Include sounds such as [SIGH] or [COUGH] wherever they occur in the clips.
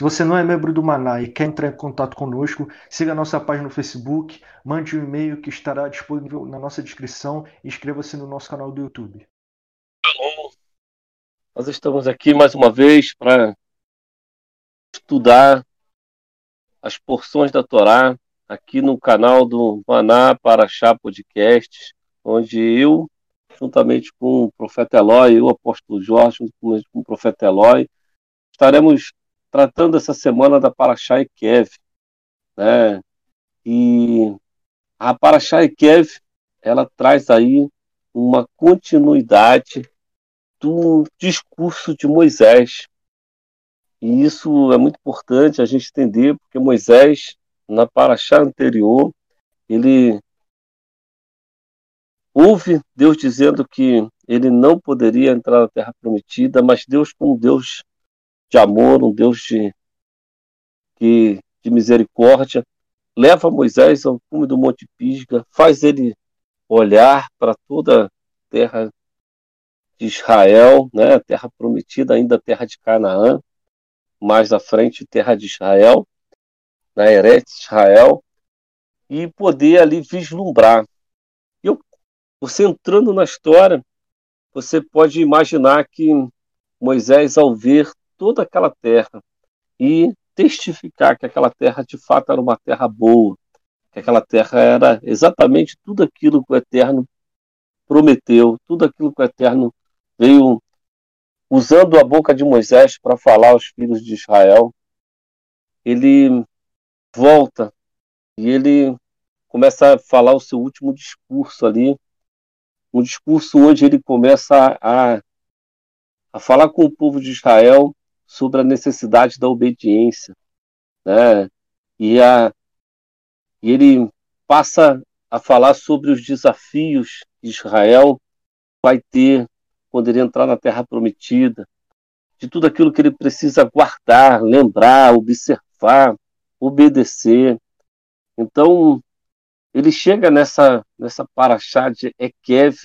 Se você não é membro do Maná e quer entrar em contato conosco, siga a nossa página no Facebook, mande um e-mail que estará disponível na nossa descrição e inscreva-se no nosso canal do YouTube. Alô. Nós estamos aqui mais uma vez para estudar as porções da Torá aqui no canal do Maná Paraxá Podcast, onde eu, juntamente com o profeta Eloy e o apóstolo Jorge, junto com o profeta Eloy, estaremos tratando essa semana da Paraxá e Kev, né? E a Paraxá e Kev, ela traz aí uma continuidade do discurso de Moisés. E isso é muito importante a gente entender, porque Moisés na paraxá anterior, ele ouve Deus dizendo que ele não poderia entrar na terra prometida, mas Deus, como Deus de amor, um Deus de, de, de misericórdia, leva Moisés ao cume do Monte Pisga, faz ele olhar para toda a terra de Israel, né, terra prometida, ainda terra de Canaã, mais à frente, terra de Israel, na Eretz Israel, e poder ali vislumbrar. Eu, você entrando na história, você pode imaginar que Moisés, ao ver toda aquela terra e testificar que aquela terra de fato era uma terra boa, que aquela terra era exatamente tudo aquilo que o Eterno prometeu, tudo aquilo que o Eterno veio usando a boca de Moisés para falar aos filhos de Israel. Ele volta e ele começa a falar o seu último discurso ali, um discurso onde ele começa a, a falar com o povo de Israel sobre a necessidade da obediência, né? E, a, e ele passa a falar sobre os desafios que Israel vai ter quando ele entrar na Terra Prometida, de tudo aquilo que ele precisa guardar, lembrar, observar, obedecer. Então, ele chega nessa, nessa paraxá de Ekev,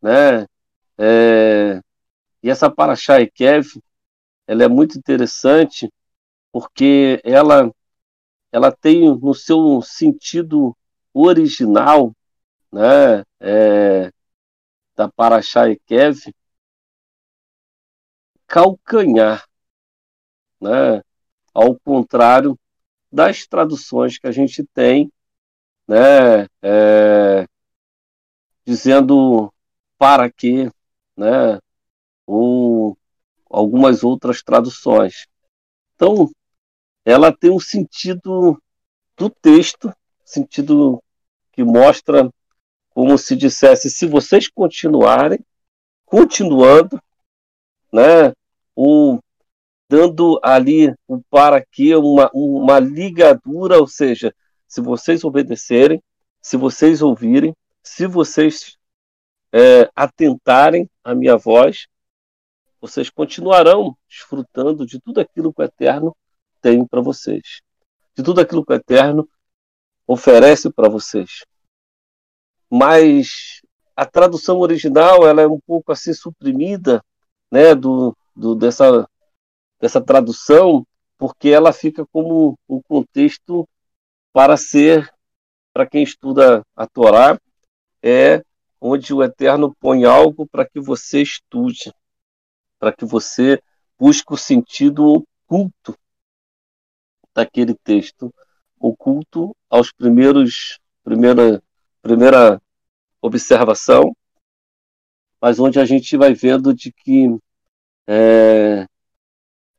né? É, e essa paraxá Ekev, ela é muito interessante porque ela, ela tem no seu sentido original, né? É, da paraxá Ekev, calcanhar, né? Ao contrário das traduções que a gente tem, né, é, dizendo para quê, né, ou algumas outras traduções. Então, ela tem um sentido do texto, sentido que mostra como se dissesse, se vocês continuarem, continuando, né, o dando ali um para quê, uma, uma ligadura, ou seja, se vocês obedecerem, se vocês ouvirem, se vocês é, atentarem à minha voz, vocês continuarão desfrutando de tudo aquilo que o Eterno tem para vocês, de tudo aquilo que o Eterno oferece para vocês. Mas a tradução original ela é um pouco assim suprimida, né, do, do dessa dessa tradução, porque ela fica como um contexto para ser, para quem estuda a Torá, é onde o Eterno põe algo para que você estude, para que você busque o sentido oculto daquele texto, oculto aos primeiros primeira primeira observação, mas onde a gente vai vendo de que é,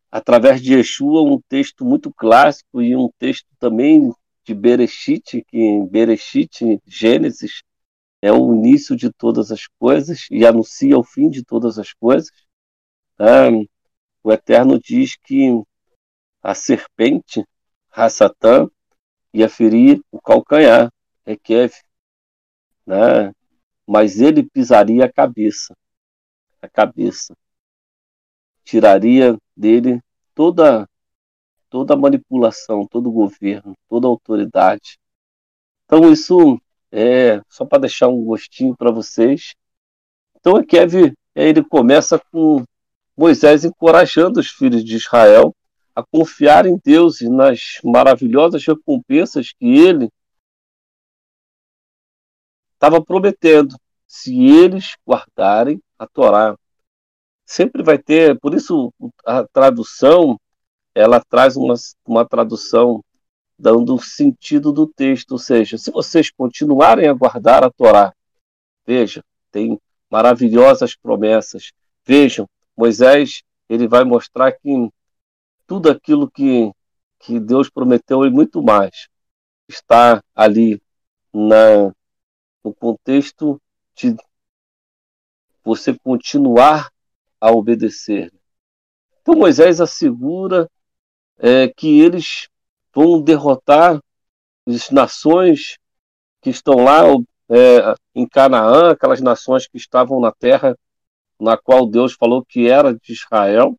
através de Yeshua, um texto muito clássico e um texto também de Bereshit, que em Bereshit, Gênesis, é o início de todas as coisas e anuncia o fim de todas as coisas. O Eterno diz que a serpente, Hassatã, ia ferir o calcanhar, Rekev, né? mas ele pisaria a cabeça, a cabeça, tiraria dele toda toda a manipulação, todo o governo, toda autoridade. Então isso é só para deixar um gostinho para vocês. Então a Kev, ele começa com Moisés encorajando os filhos de Israel a confiar em Deus e nas maravilhosas recompensas que ele estava prometendo, se eles guardarem a Torá. Sempre vai ter, por isso a tradução, ela traz uma, uma tradução dando sentido do texto, ou seja, se vocês continuarem a guardar a Torá, veja, tem maravilhosas promessas. Vejam, Moisés, ele vai mostrar que tudo aquilo que, que Deus prometeu e muito mais está ali na, no contexto de você continuar a obedecer. Então Moisés assegura é, que eles vão derrotar as nações que estão lá é, em Canaã, aquelas nações que estavam na terra na qual Deus falou que era de Israel,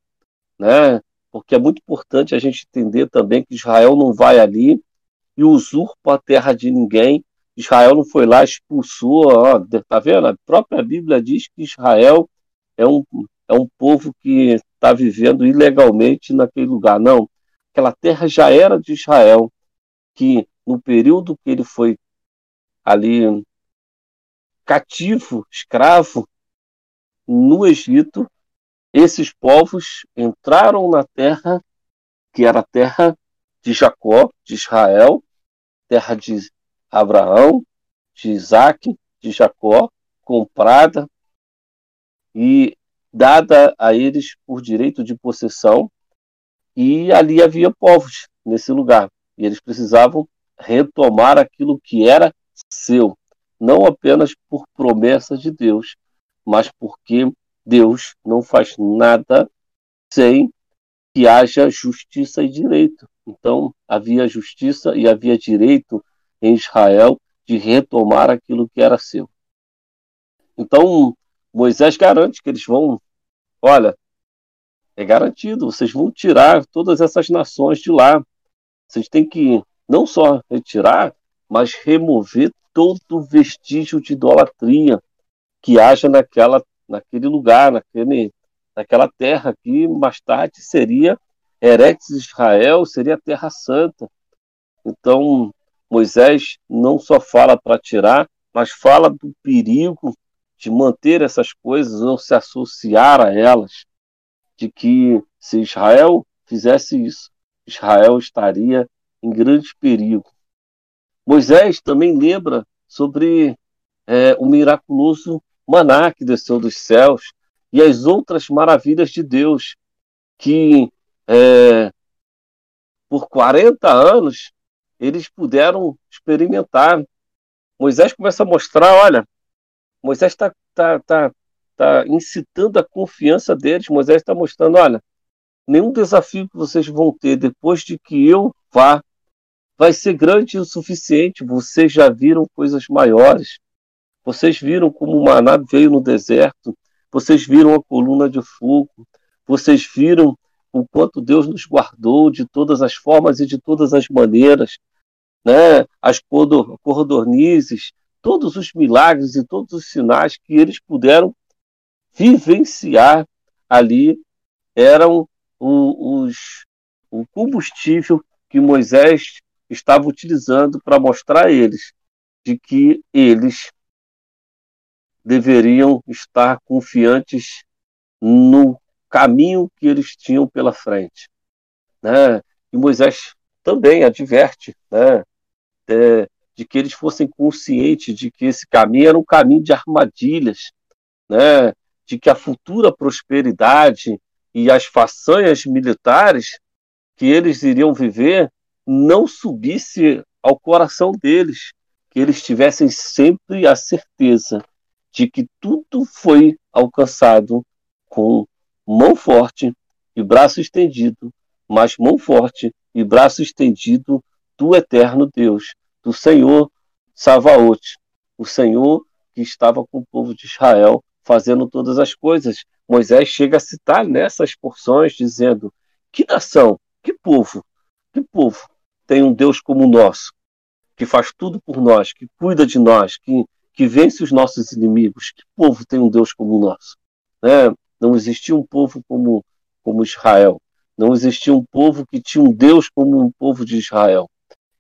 né? porque é muito importante a gente entender também que Israel não vai ali e usurpa a terra de ninguém. Israel não foi lá, expulsou, ó, tá vendo? A própria Bíblia diz que Israel é um, é um povo que está vivendo ilegalmente naquele lugar. Não, aquela terra já era de Israel, que no período que ele foi ali cativo, escravo, no Egito, esses povos entraram na terra que era a terra de Jacó, de Israel, terra de Abraão, de Isaac, de Jacó, comprada e dada a eles por direito de possessão, e ali havia povos nesse lugar, e eles precisavam retomar aquilo que era seu, não apenas por promessa de Deus, mas porque Deus não faz nada sem que haja justiça e direito. Então, havia justiça e havia direito em Israel de retomar aquilo que era seu. Então, Moisés garante que eles vão, olha, é garantido, vocês vão tirar todas essas nações de lá. Vocês têm que não só retirar, mas remover todo vestígio de idolatria que haja naquela naquele lugar, naquele, naquela terra que mais tarde seria Eretz Israel, seria a Terra Santa. Então, Moisés não só fala para tirar, mas fala do perigo de manter essas coisas, não se associar a elas, de que se Israel fizesse isso, Israel estaria em grande perigo. Moisés também lembra sobre é, o miraculoso maná que desceu dos céus e as outras maravilhas de Deus que é, por 40 anos eles puderam experimentar. Moisés começa a mostrar, olha, Moisés está tá, tá, tá incitando a confiança deles. Moisés está mostrando, olha, nenhum desafio que vocês vão ter depois de que eu vá vai ser grande o suficiente. Vocês já viram coisas maiores. Vocês viram como o maná veio no deserto, vocês viram a coluna de fogo, vocês viram o quanto Deus nos guardou de todas as formas e de todas as maneiras, né? as cordornizes, todos os milagres e todos os sinais que eles puderam vivenciar ali eram os, o combustível que Moisés estava utilizando para mostrar a eles de que eles deveriam estar confiantes no caminho que eles tinham pela frente. Né? E Moisés também adverte né, de, de que eles fossem conscientes de que esse caminho era um caminho de armadilhas, né, de que a futura prosperidade e as façanhas militares que eles iriam viver não subisse ao coração deles, que eles tivessem sempre a certeza de que tudo foi alcançado com mão forte e braço estendido, mas mão forte e braço estendido do eterno Deus, do Senhor Savaote, o Senhor que estava com o povo de Israel fazendo todas as coisas. Moisés chega a citar nessas porções, dizendo: Que nação, que povo, que povo tem um Deus como o nosso, que faz tudo por nós, que cuida de nós, que, que vence os nossos inimigos. Que povo tem um Deus como o nosso? Né? Não existia um povo como, como Israel. Não existia um povo que tinha um Deus como o povo de Israel.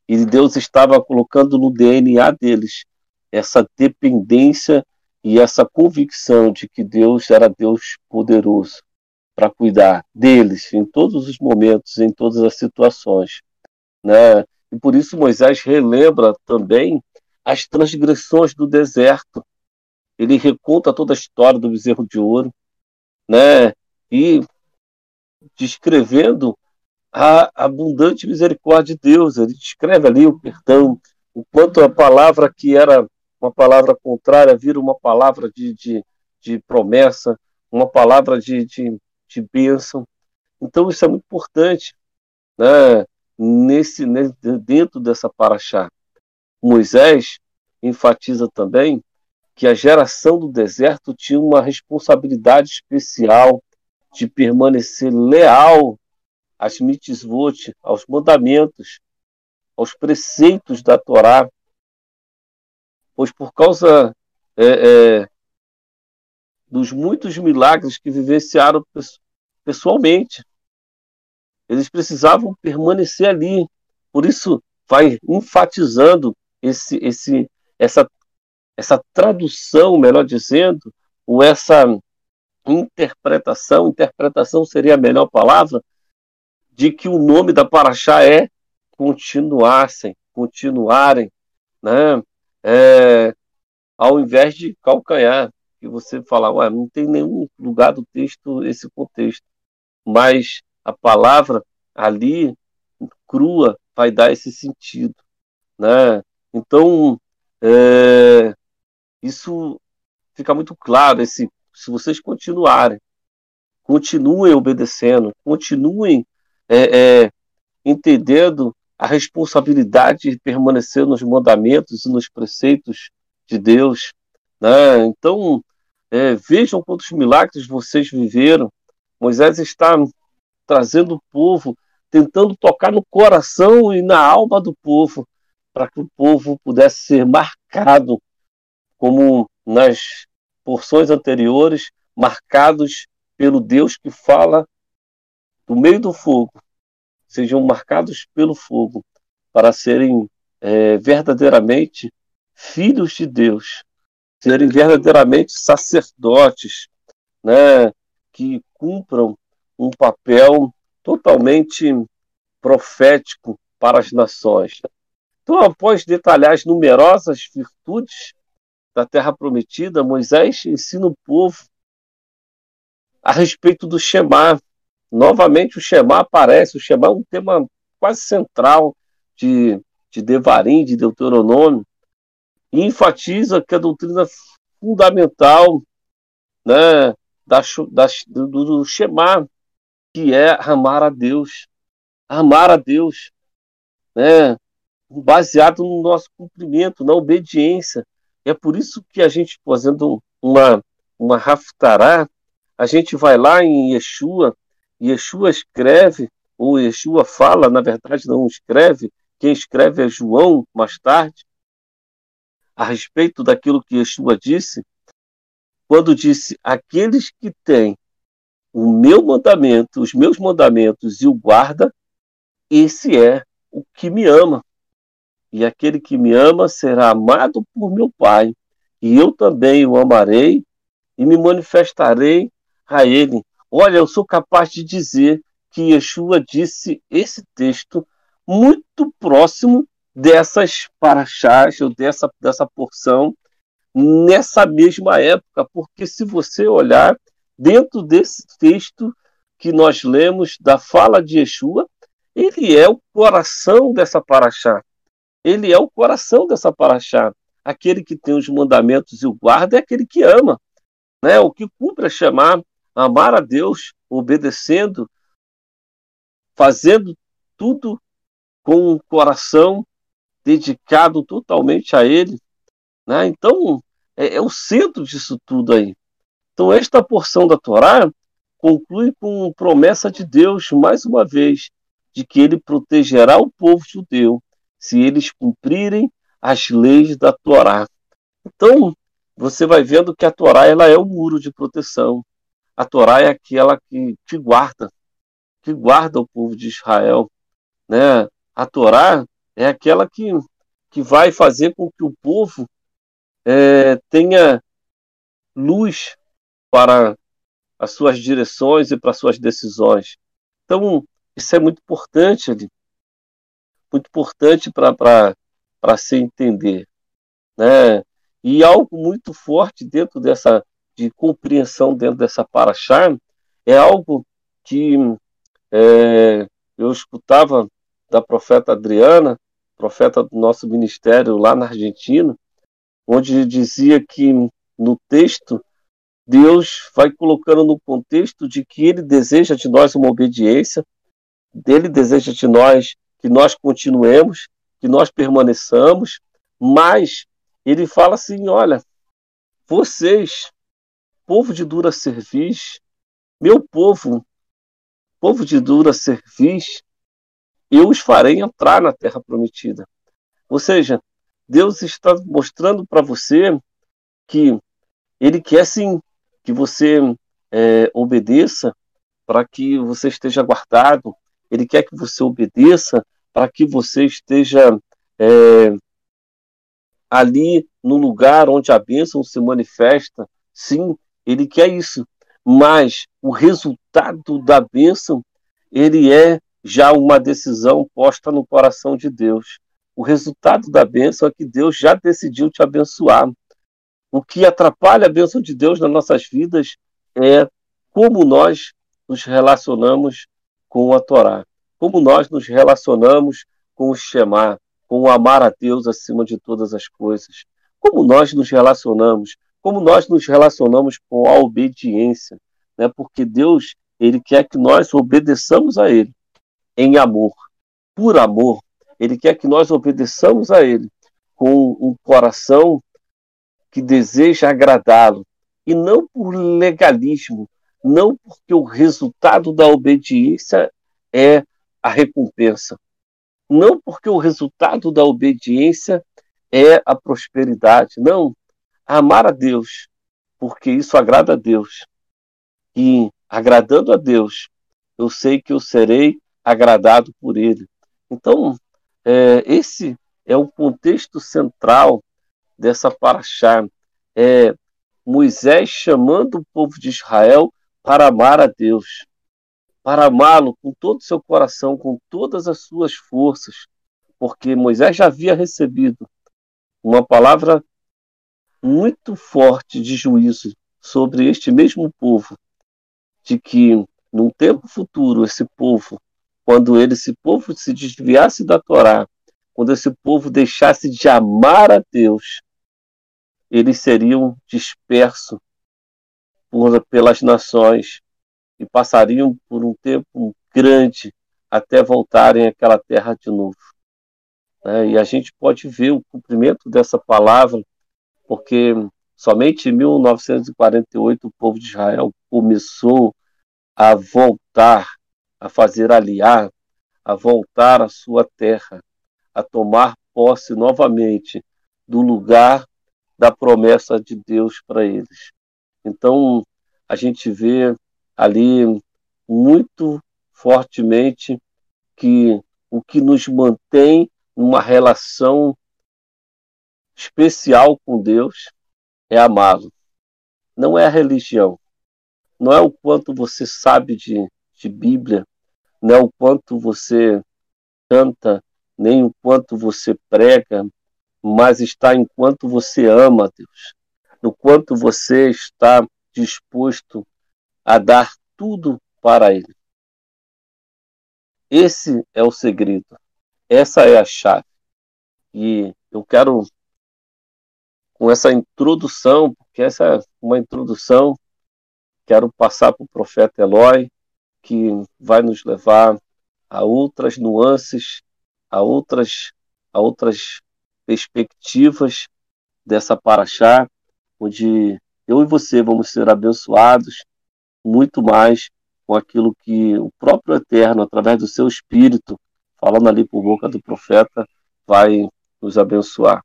E Deus estava colocando no DNA deles essa dependência e essa convicção de que Deus era Deus poderoso para cuidar deles em todos os momentos, em todas as situações. Né? E por isso Moisés relembra também as transgressões do deserto. Ele reconta toda a história do bezerro de ouro, né? E descrevendo a abundante misericórdia de Deus. Ele descreve ali o perdão, o quanto a palavra que era uma palavra contrária vira uma palavra de, de, de promessa, uma palavra de, de, de bênção. Então isso é muito importante, né? Nesse, dentro dessa paraxá. Moisés enfatiza também que a geração do deserto tinha uma responsabilidade especial de permanecer leal às mitzvot, aos mandamentos, aos preceitos da Torá, pois por causa é, é, dos muitos milagres que vivenciaram pessoalmente, eles precisavam permanecer ali. Por isso, vai enfatizando esse, esse, essa, essa tradução, melhor dizendo, ou essa interpretação, interpretação seria a melhor palavra, de que o nome da Paraxá é continuassem, continuarem, né? É, ao invés de calcanhar, que você fala, ué, não tem nenhum lugar do texto esse contexto, mas a palavra ali crua vai dar esse sentido, né? Então é, isso fica muito claro esse se vocês continuarem, continuem obedecendo, continuem é, é, entendendo a responsabilidade de permanecer nos mandamentos e nos preceitos de Deus. Né? Então, é, vejam quantos milagres vocês viveram. Moisés está trazendo o povo, tentando tocar no coração e na alma do povo, para que o povo pudesse ser marcado, como nas porções anteriores, marcados pelo Deus que fala do meio do fogo, sejam marcados pelo fogo para serem é, verdadeiramente filhos de Deus, serem verdadeiramente sacerdotes, né, que cumpram um papel totalmente profético para as nações. Então, após detalhar as numerosas virtudes da terra prometida, Moisés ensina o povo a respeito do Shema. Novamente, o Shema aparece. O Shema é um tema quase central de, de Devarim, de Deuteronômio, e enfatiza que a doutrina fundamental né, da, da, do, do Shema, que é amar a Deus. Amar a Deus, né, baseado no nosso cumprimento, na obediência. É por isso que a gente, fazendo uma, uma raftará, a gente vai lá em Yeshua, Yeshua escreve, ou Yeshua fala, na verdade não escreve, quem escreve é João, mais tarde, a respeito daquilo que Yeshua disse, quando disse: Aqueles que têm o meu mandamento, os meus mandamentos e o guarda, esse é o que me ama. E aquele que me ama será amado por meu Pai, e eu também o amarei e me manifestarei a ele. Olha, eu sou capaz de dizer que Yeshua disse esse texto muito próximo dessas paraxás, ou dessa, dessa porção, nessa mesma época, porque se você olhar dentro desse texto que nós lemos da fala de Yeshua, ele é o coração dessa paraxá. Ele é o coração dessa paraxá. Aquele que tem os mandamentos e o guarda é aquele que ama. Né? O que cumpre é chamar, amar a Deus, obedecendo, fazendo tudo com um coração dedicado totalmente a Ele. Né? Então, é, é o centro disso tudo aí. Então, esta porção da Torá conclui com promessa de Deus, mais uma vez, de que ele protegerá o povo judeu se eles cumprirem as leis da Torá. Então, você vai vendo que a Torá ela é o muro de proteção. A Torá é aquela que te guarda, que guarda o povo de Israel. Né? A Torá é aquela que, que vai fazer com que o povo é, tenha luz para as suas direções e para as suas decisões. Então, isso é muito importante ali, muito importante para se entender. Né? E algo muito forte dentro dessa, de compreensão dentro dessa paraxá, é algo que é, eu escutava da profeta Adriana, profeta do nosso ministério lá na Argentina, onde dizia que no texto Deus vai colocando no contexto de que ele deseja de nós uma obediência, dele deseja de nós que nós continuemos, que nós permaneçamos, mas ele fala assim: olha, vocês, povo de dura cerviz, meu povo, povo de dura cerviz, eu os farei entrar na terra prometida. Ou seja, Deus está mostrando para você que ele quer sim que você é, obedeça para que você esteja guardado. Ele quer que você obedeça para que você esteja é, ali no lugar onde a bênção se manifesta. Sim, ele quer isso. Mas o resultado da bênção, ele é já uma decisão posta no coração de Deus. O resultado da bênção é que Deus já decidiu te abençoar. O que atrapalha a bênção de Deus nas nossas vidas é como nós nos relacionamos com a Torá, como nós nos relacionamos com o Shema, com o amar a Deus acima de todas as coisas, como nós nos relacionamos, como nós nos relacionamos com a obediência, né? porque Deus ele quer que nós obedeçamos a Ele em amor, por amor. Ele quer que nós obedeçamos a Ele com um coração que deseja agradá-lo, e não por legalismo, não porque o resultado da obediência é a recompensa, não porque o resultado da obediência é a prosperidade, não. Amar a Deus, porque isso agrada a Deus. E agradando a Deus, eu sei que eu serei agradado por Ele. Então, é, esse é o contexto central dessa paraxá. É Moisés chamando o povo de Israel para amar a Deus, para amá-lo com todo o seu coração, com todas as suas forças, porque Moisés já havia recebido uma palavra muito forte de juízo sobre este mesmo povo, de que num tempo futuro esse povo, quando ele, esse povo se desviasse da Torá, quando esse povo deixasse de amar a Deus, eles seriam dispersos pelas nações e passariam por um tempo grande até voltarem àquela terra de novo. É, e a gente pode ver o cumprimento dessa palavra, porque somente em 1948 o povo de Israel começou a voltar, a fazer aliar, a voltar à sua terra a tomar posse novamente do lugar da promessa de Deus para eles. Então, a gente vê ali muito fortemente que o que nos mantém numa relação especial com Deus é amá-lo. Não é a religião, não é o quanto você sabe de, de Bíblia, não é o quanto você canta nem o quanto você prega, mas está enquanto você ama Deus, no quanto você está disposto a dar tudo para Ele. Esse é o segredo. Essa é a chave. E eu quero, com essa introdução, porque essa é uma introdução, quero passar para o profeta Eloy, que vai nos levar a outras nuances, a outras, a outras perspectivas dessa paraxá, onde eu e você vamos ser abençoados muito mais com aquilo que o próprio Eterno, através do seu Espírito, falando ali por boca do profeta, vai nos abençoar.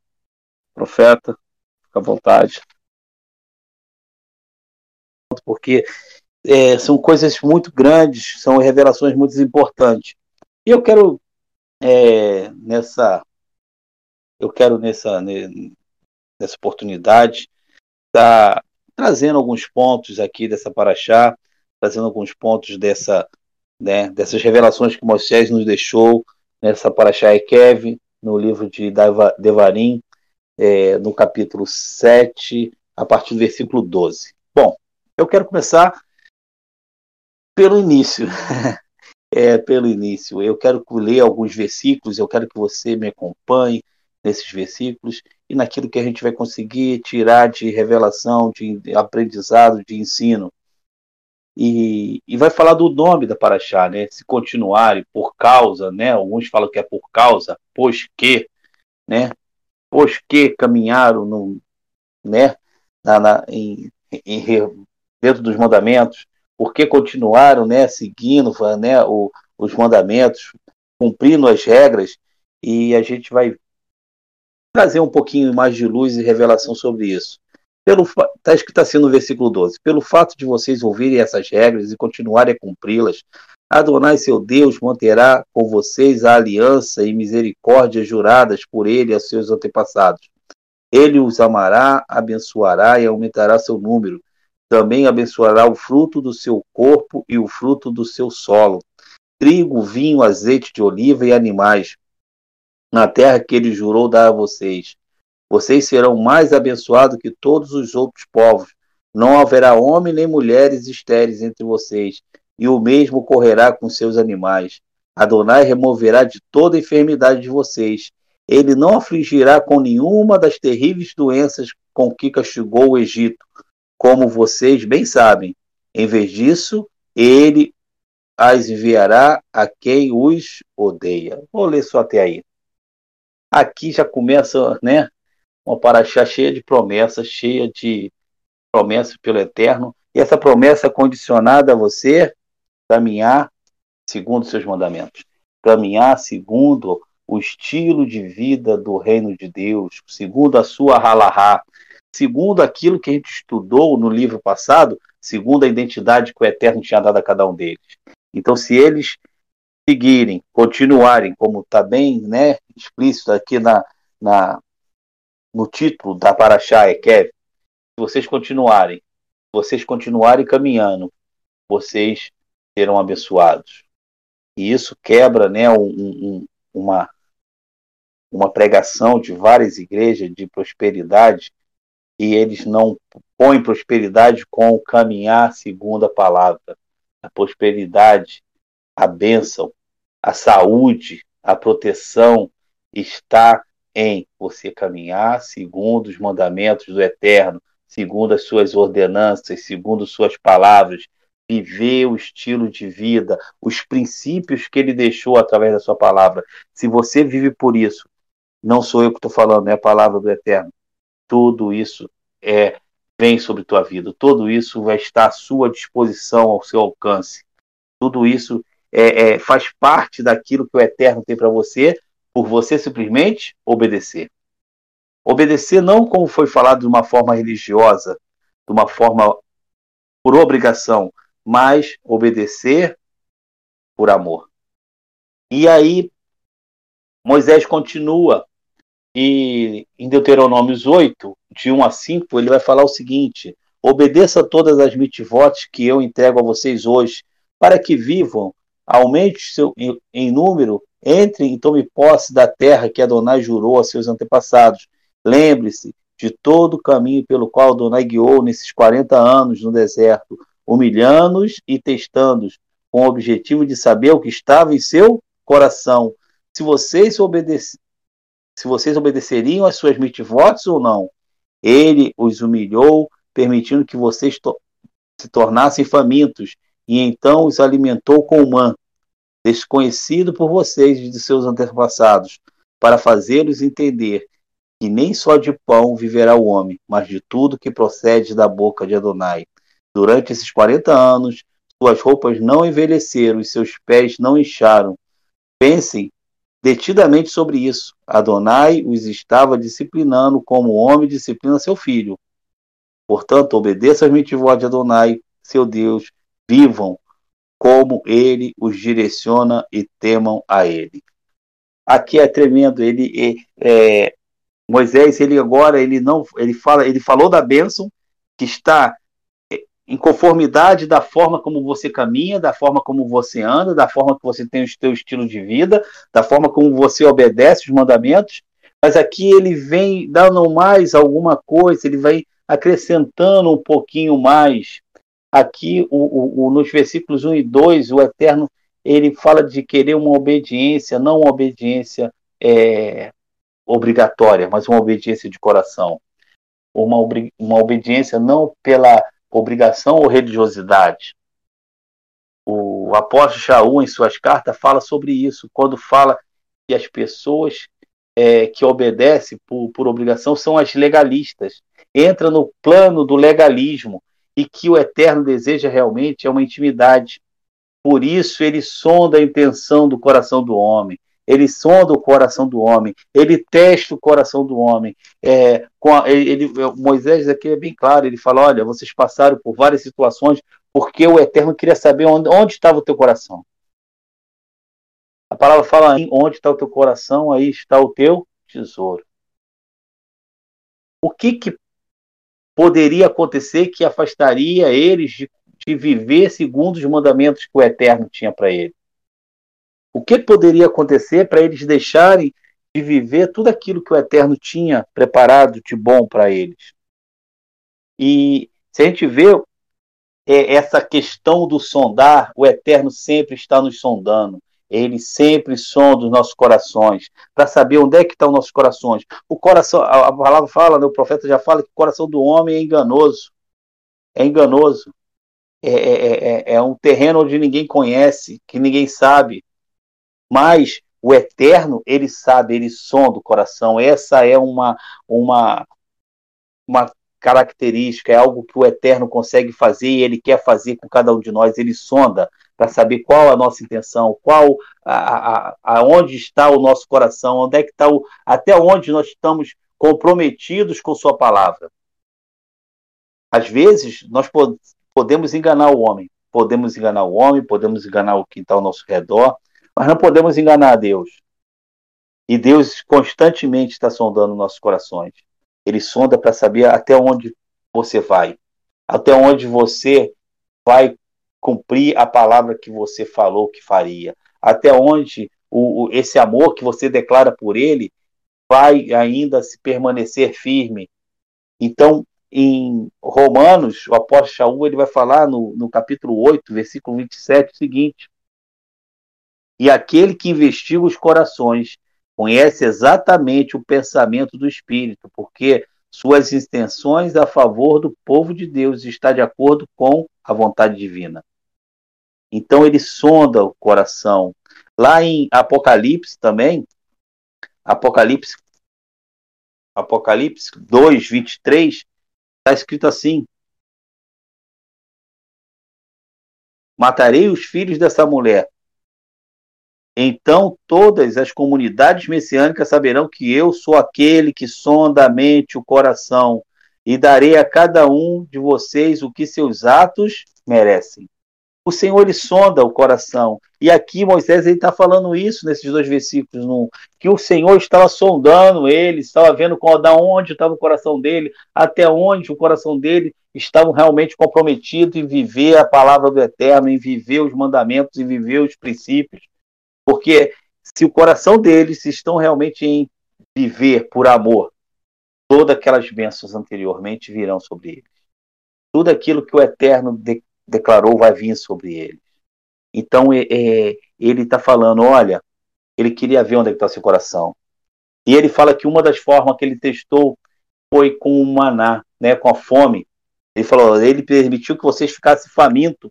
Profeta, fica à vontade. Porque é, são coisas muito grandes, são revelações muito importantes. E eu quero é, nessa eu quero nessa nessa oportunidade estar trazendo alguns pontos aqui dessa paraxá, trazendo alguns pontos dessa né, dessas revelações que Moisés nos deixou nessa paraxá Ekev, no livro de Devarim, é, no capítulo 7, a partir do versículo 12. Bom, eu quero começar pelo início. [LAUGHS] é, pelo início. Eu quero ler alguns versículos, eu quero que você me acompanhe nesses versículos e naquilo que a gente vai conseguir tirar de revelação, de aprendizado, de ensino. E, e vai falar do nome da Paraxá, né? Se continuarem por causa, né? Alguns falam que é por causa, pois que, né? Pois que caminharam no, né? Na, na em, em, dentro dos mandamentos, porque continuaram né, seguindo né, o, os mandamentos, cumprindo as regras, e a gente vai trazer um pouquinho mais de luz e revelação sobre isso. Está escrito assim no versículo 12: Pelo fato de vocês ouvirem essas regras e continuarem a cumpri-las, Adonai seu Deus manterá com vocês a aliança e misericórdia juradas por ele a seus antepassados. Ele os amará, abençoará e aumentará seu número também abençoará o fruto do seu corpo e o fruto do seu solo, trigo, vinho, azeite de oliva e animais, na terra que ele jurou dar a vocês. Vocês serão mais abençoados que todos os outros povos. Não haverá homem nem mulheres estéreis entre vocês, e o mesmo correrá com seus animais. Adonai removerá de toda enfermidade de vocês. Ele não afligirá com nenhuma das terríveis doenças com que castigou o Egito como vocês bem sabem. Em vez disso, ele as enviará a quem os odeia. Vou ler só até aí. Aqui já começa, né, uma paraxá cheia de promessas, cheia de promessas pelo Eterno, e essa promessa é condicionada a você caminhar segundo seus mandamentos, caminhar segundo o estilo de vida do reino de Deus, segundo a sua halahá, segundo aquilo que a gente estudou no livro passado, segundo a identidade que o Eterno tinha dado a cada um deles. Então, se eles seguirem, continuarem, como está bem né, explícito aqui na, na, no título da Paraxá Ekev, se vocês continuarem, vocês continuarem caminhando, vocês serão abençoados. E isso quebra né, um, um, uma, uma pregação de várias igrejas de prosperidade e eles não põem prosperidade com o caminhar segundo a palavra. A prosperidade, a bênção, a saúde, a proteção está em você caminhar segundo os mandamentos do Eterno, segundo as suas ordenanças, segundo suas palavras, viver o estilo de vida, os princípios que ele deixou através da sua palavra. Se você vive por isso, não sou eu que estou falando, é a palavra do Eterno tudo isso é, vem sobre tua vida, tudo isso vai estar à sua disposição, ao seu alcance. Tudo isso é, é, faz parte daquilo que o Eterno tem para você, por você simplesmente obedecer. Obedecer não como foi falado de uma forma religiosa, de uma forma por obrigação, mas obedecer por amor. E aí Moisés continua e em Deuteronômios 8, de 1 a 5, ele vai falar o seguinte: Obedeça todas as mitvotes que eu entrego a vocês hoje, para que vivam, aumente seu, em, em número, entrem e tomem posse da terra que Adonai jurou a seus antepassados. Lembre-se de todo o caminho pelo qual Adonai guiou nesses 40 anos no deserto, humilhando-os e testando-os, com o objetivo de saber o que estava em seu coração, se vocês obedecem se vocês obedeceriam às suas mitzvot ou não. Ele os humilhou, permitindo que vocês to se tornassem famintos, e então os alimentou com mã, desconhecido por vocês e de seus antepassados, para fazê-los entender que nem só de pão viverá o homem, mas de tudo que procede da boca de Adonai. Durante esses 40 anos, suas roupas não envelheceram e seus pés não incharam. Pensem detidamente sobre isso. Adonai os estava disciplinando como o homem disciplina seu filho. Portanto, obedeçam as mitivot de Adonai, seu Deus, vivam como ele os direciona e temam a ele. Aqui é tremendo, ele é, Moisés, ele agora ele não, ele fala, ele falou da bênção que está em conformidade da forma como você caminha, da forma como você anda, da forma que você tem o seu estilo de vida, da forma como você obedece os mandamentos. Mas aqui ele vem dando mais alguma coisa, ele vai acrescentando um pouquinho mais. Aqui, o, o, nos versículos 1 e 2, o Eterno ele fala de querer uma obediência, não uma obediência é, obrigatória, mas uma obediência de coração. Uma, uma obediência não pela obrigação ou religiosidade. O apóstolo Shaul, em suas cartas, fala sobre isso, quando fala que as pessoas é, que obedecem por, por obrigação são as legalistas. Entra no plano do legalismo e que o eterno deseja realmente é uma intimidade. Por isso ele sonda a intenção do coração do homem ele sonda o coração do homem, ele testa o coração do homem. É, a, ele, Moisés aqui é bem claro, ele fala: olha, vocês passaram por várias situações porque o Eterno queria saber onde, onde estava o teu coração. A palavra fala: onde está o teu coração, aí está o teu tesouro. O que, que poderia acontecer que afastaria eles de, de viver segundo os mandamentos que o Eterno tinha para eles? O que poderia acontecer para eles deixarem de viver tudo aquilo que o Eterno tinha preparado de bom para eles? E se a gente vê é, essa questão do sondar, o Eterno sempre está nos sondando. Ele sempre sonda os nossos corações, para saber onde é que estão os nossos corações. O coração, a, palavra fala, né, o profeta já fala que o coração do homem é enganoso. É enganoso. É, é, é, é um terreno onde ninguém conhece, que ninguém sabe. Mas o eterno, ele sabe, ele sonda o coração. Essa é uma, uma, uma característica, é algo que o eterno consegue fazer e ele quer fazer com cada um de nós. Ele sonda para saber qual a nossa intenção, qual a, a, aonde está o nosso coração, onde é que está o, até onde nós estamos comprometidos com sua palavra. Às vezes nós podemos enganar o homem, podemos enganar o homem, podemos enganar o que está ao nosso redor, mas não podemos enganar a Deus. E Deus constantemente está sondando nossos corações. Ele sonda para saber até onde você vai, até onde você vai cumprir a palavra que você falou que faria, até onde o, o, esse amor que você declara por ele vai ainda se permanecer firme. Então, em Romanos, o apóstolo Shaul ele vai falar no, no capítulo 8, versículo 27, o seguinte: e aquele que investiga os corações conhece exatamente o pensamento do Espírito, porque suas intenções a favor do povo de Deus está de acordo com a vontade divina. Então ele sonda o coração. Lá em Apocalipse também, Apocalipse Apocalipse 2, 23, está escrito assim: Matarei os filhos dessa mulher, então todas as comunidades messiânicas saberão que eu sou aquele que sonda a mente, o coração, e darei a cada um de vocês o que seus atos merecem. O Senhor ele sonda o coração. E aqui Moisés está falando isso nesses dois versículos, no, que o Senhor estava sondando ele, estava vendo qual, da onde estava o coração dele, até onde o coração dele estava realmente comprometido em viver a palavra do Eterno, em viver os mandamentos, em viver os princípios. Porque se o coração deles estão realmente em viver por amor, todas aquelas bênçãos anteriormente virão sobre eles. Tudo aquilo que o Eterno de declarou vai vir sobre eles. Então é, ele está falando, olha, ele queria ver onde é está seu coração. E ele fala que uma das formas que ele testou foi com o maná, né, com a fome. Ele falou, ele permitiu que vocês ficassem famintos.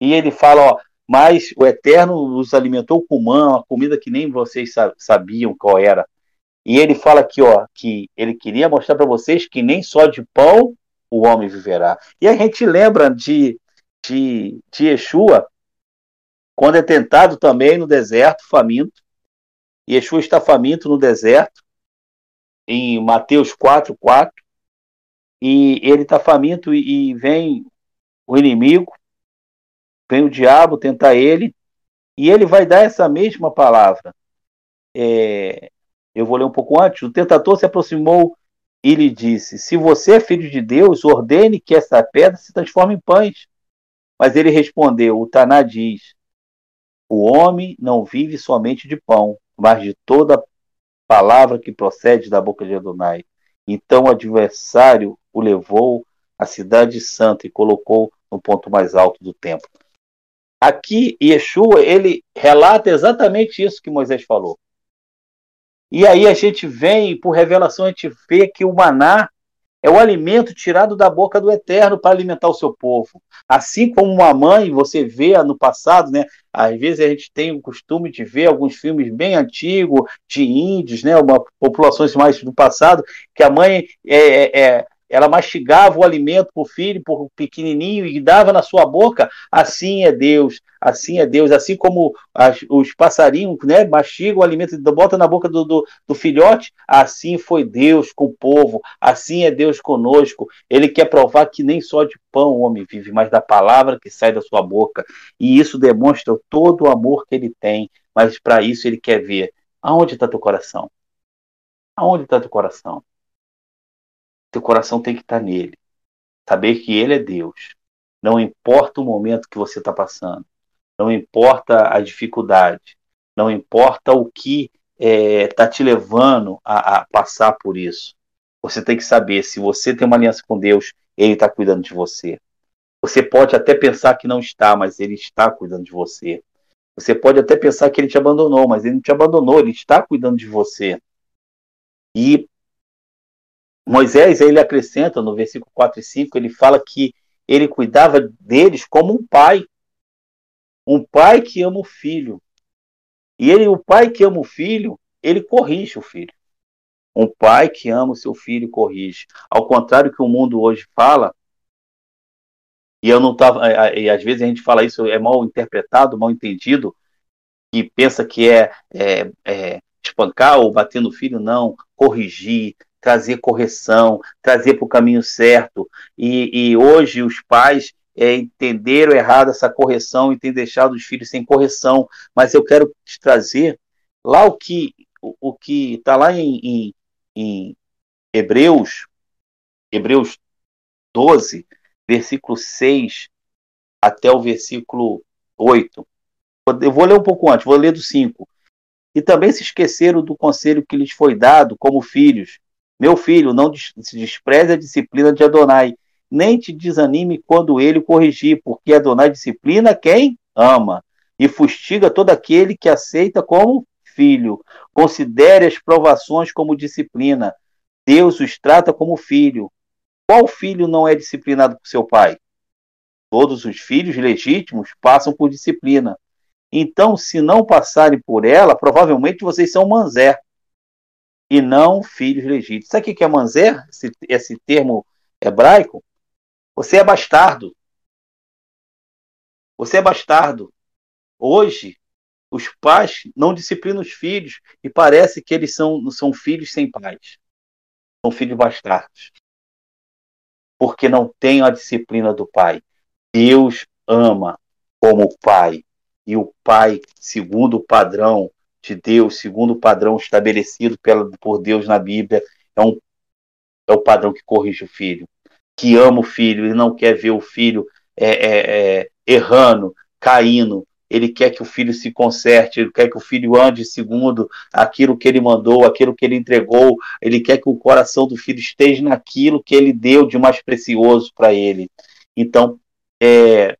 E ele fala, ó, mas o Eterno os alimentou com mão, uma comida que nem vocês sabiam qual era. E ele fala aqui, ó, que ele queria mostrar para vocês que nem só de pão o homem viverá. E a gente lembra de, de, de Yeshua, quando é tentado também no deserto, faminto. Yeshua está faminto no deserto, em Mateus 4, 4. E ele está faminto e, e vem o inimigo, vem o diabo tentar ele, e ele vai dar essa mesma palavra. É, eu vou ler um pouco antes. O tentador se aproximou e lhe disse: Se você é filho de Deus, ordene que essa pedra se transforme em pães. Mas ele respondeu: O Taná diz: O homem não vive somente de pão, mas de toda palavra que procede da boca de Adonai. Então o adversário o levou à cidade santa e colocou no ponto mais alto do templo. Aqui, Yeshua, ele relata exatamente isso que Moisés falou. E aí a gente vem, por revelação, a gente vê que o maná é o alimento tirado da boca do Eterno para alimentar o seu povo. Assim como uma mãe, você vê no passado, né? Às vezes a gente tem o costume de ver alguns filmes bem antigos, de índios, né? Uma, populações mais do passado, que a mãe é, é, é ela mastigava o alimento para o filho, por pequenininho, e dava na sua boca. Assim é Deus, assim é Deus. Assim como as, os passarinhos né, mastigam o alimento e botam na boca do, do, do, filhote, assim foi Deus com o povo, assim é Deus conosco. Ele quer provar que nem só de pão o homem vive, mas da palavra que sai da sua boca. E isso demonstra todo o amor que ele tem. Mas para isso ele quer ver aonde está teu coração. Aonde está teu coração? Teu coração tem que estar nele. Saber que ele é Deus. Não importa o momento que você está passando. Não importa a dificuldade. Não importa o que está é, tá te levando a, a passar por isso. Você tem que saber se você tem uma aliança com Deus, Ele está cuidando de você. Você pode até pensar que não está, mas Ele está cuidando de você. Você pode até pensar que Ele te abandonou, mas Ele não te abandonou, Ele está cuidando de você. E Moisés, ele acrescenta no versículo 4 e 5, ele fala que ele cuidava deles como um pai. Um pai que ama o filho. E ele, o pai que ama o filho, ele corrige o filho. Um pai que ama o seu filho corrige. Ao contrário que o mundo hoje fala, e eu não tava, e às vezes a gente fala isso é mal interpretado, mal entendido, e pensa que é, é, é espancar ou bater no filho, não, corrigir, trazer correção, trazer para o caminho certo. E, e hoje os pais é, entenderam errado essa correção e têm deixado os filhos sem correção. Mas eu quero te trazer lá o que o, o que está lá em, em, em Hebreus, Hebreus 12, versículo 6 até o versículo 8. Eu vou ler um pouco antes, vou ler do 5. E também se esqueceram do conselho que lhes foi dado como filhos, meu filho, não se despreze a disciplina de Adonai, nem te desanime quando ele o corrigir, porque Adonai disciplina quem ama e fustiga todo aquele que aceita como filho. Considere as provações como disciplina. Deus os trata como filho. Qual filho não é disciplinado por seu pai? Todos os filhos legítimos passam por disciplina. Então, se não passarem por ela, provavelmente vocês são manzé e não filhos legítimos. Sabe o que é manzer, esse, esse termo hebraico? Você é bastardo. Você é bastardo. Hoje, os pais não disciplinam os filhos e parece que eles são, são filhos sem pais. São filhos bastardos. Porque não têm a disciplina do pai. Deus ama como pai. E o pai, segundo o padrão de Deus, segundo o padrão estabelecido pela, por Deus na Bíblia, é, um, é o padrão que corrige o filho, que ama o filho e não quer ver o filho é, é, é, errando, caindo. Ele quer que o filho se conserte, ele quer que o filho ande segundo aquilo que ele mandou, aquilo que ele entregou. Ele quer que o coração do filho esteja naquilo que ele deu de mais precioso para ele. Então, é,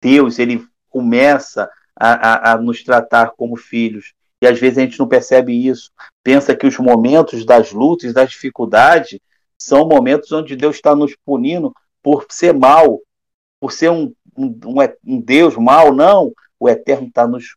Deus, ele começa a, a, a nos tratar como filhos. E às vezes a gente não percebe isso. Pensa que os momentos das lutas, das dificuldades, são momentos onde Deus está nos punindo por ser mal, por ser um, um, um Deus mal. Não, o Eterno está nos,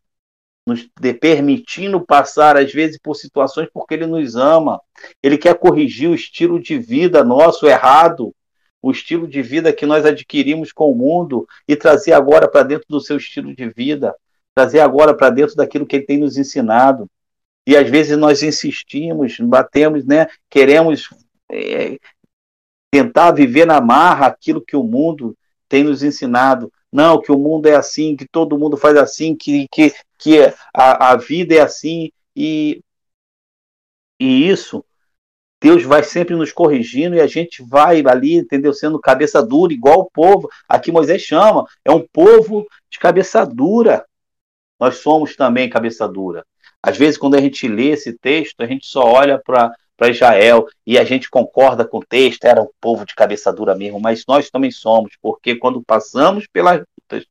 nos permitindo passar, às vezes, por situações porque Ele nos ama. Ele quer corrigir o estilo de vida nosso errado, o estilo de vida que nós adquirimos com o mundo e trazer agora para dentro do seu estilo de vida trazer agora para dentro daquilo que ele tem nos ensinado. E às vezes nós insistimos, batemos, né? Queremos é, tentar viver na marra aquilo que o mundo tem nos ensinado. Não, que o mundo é assim, que todo mundo faz assim, que, que, que a, a vida é assim. E, e isso, Deus vai sempre nos corrigindo e a gente vai ali, entendeu? Sendo cabeça dura, igual o povo. Aqui Moisés chama, é um povo de cabeça dura nós somos também cabeça dura. Às vezes, quando a gente lê esse texto, a gente só olha para Israel e a gente concorda com o texto, era um povo de cabeça dura mesmo, mas nós também somos, porque quando passamos pelas lutas,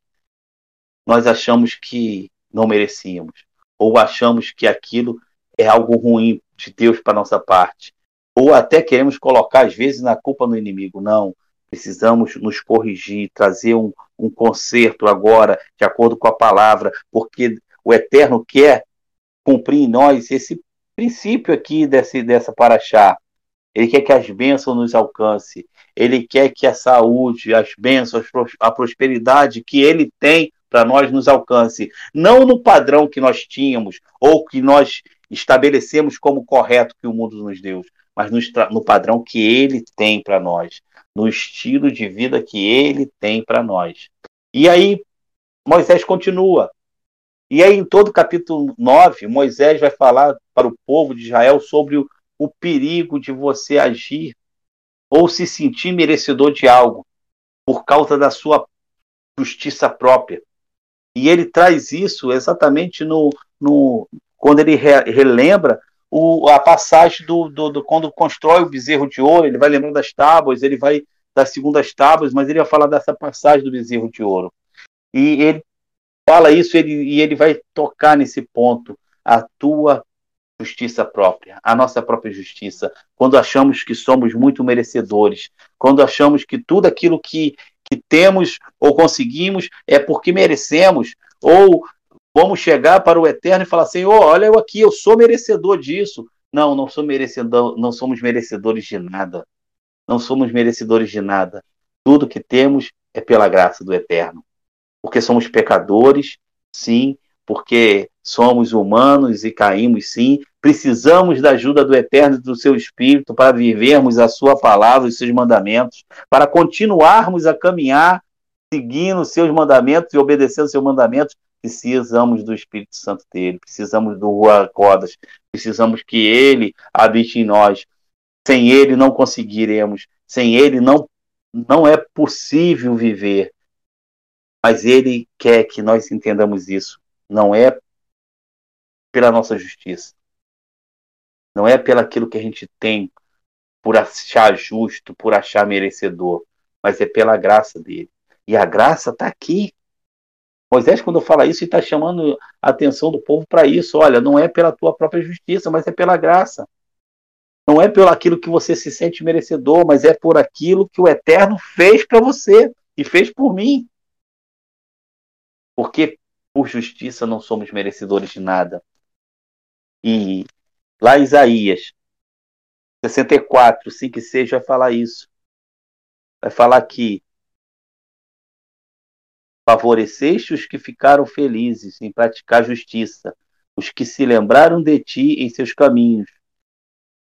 nós achamos que não merecíamos, ou achamos que aquilo é algo ruim de Deus para nossa parte, ou até queremos colocar, às vezes, na culpa no inimigo. Não, precisamos nos corrigir, trazer um, um conserto agora, de acordo com a palavra, porque o Eterno quer cumprir em nós esse princípio aqui desse, dessa paraxá. Ele quer que as bênçãos nos alcance. Ele quer que a saúde, as bênçãos, a prosperidade que ele tem para nós nos alcance. Não no padrão que nós tínhamos ou que nós estabelecemos como correto que o mundo nos deu, mas no, no padrão que ele tem para nós no estilo de vida que ele tem para nós. E aí Moisés continua. E aí, em todo o capítulo 9, Moisés vai falar para o povo de Israel sobre o, o perigo de você agir ou se sentir merecedor de algo por causa da sua justiça própria. E ele traz isso exatamente no, no quando ele re, relembra o, a passagem do, do, do, quando constrói o bezerro de ouro, ele vai lembrando das tábuas, ele vai das segundas tábuas, mas ele vai falar dessa passagem do bezerro de ouro. E ele fala isso ele, e ele vai tocar nesse ponto, a tua justiça própria, a nossa própria justiça, quando achamos que somos muito merecedores, quando achamos que tudo aquilo que, que temos ou conseguimos é porque merecemos, ou Vamos chegar para o eterno e falar oh, olha eu aqui, eu sou merecedor disso. Não, não sou merecedor, não somos merecedores de nada. Não somos merecedores de nada. Tudo que temos é pela graça do eterno. Porque somos pecadores, sim, porque somos humanos e caímos, sim. Precisamos da ajuda do Eterno e do seu Espírito para vivermos a sua palavra e seus mandamentos, para continuarmos a caminhar seguindo seus mandamentos e obedecendo seus mandamentos precisamos do Espírito Santo dele, precisamos do Ruacodas, precisamos que ele habite em nós. Sem ele não conseguiremos, sem ele não, não é possível viver. Mas ele quer que nós entendamos isso. Não é pela nossa justiça. Não é pelo aquilo que a gente tem por achar justo, por achar merecedor, mas é pela graça dele. E a graça está aqui. Moisés, quando fala isso, está chamando a atenção do povo para isso. Olha, não é pela tua própria justiça, mas é pela graça. Não é pelo aquilo que você se sente merecedor, mas é por aquilo que o Eterno fez para você e fez por mim. Porque por justiça não somos merecedores de nada. E lá em Isaías 64, 5 e 6 vai falar isso. Vai falar que Favoreceste os que ficaram felizes em praticar justiça, os que se lembraram de ti em seus caminhos.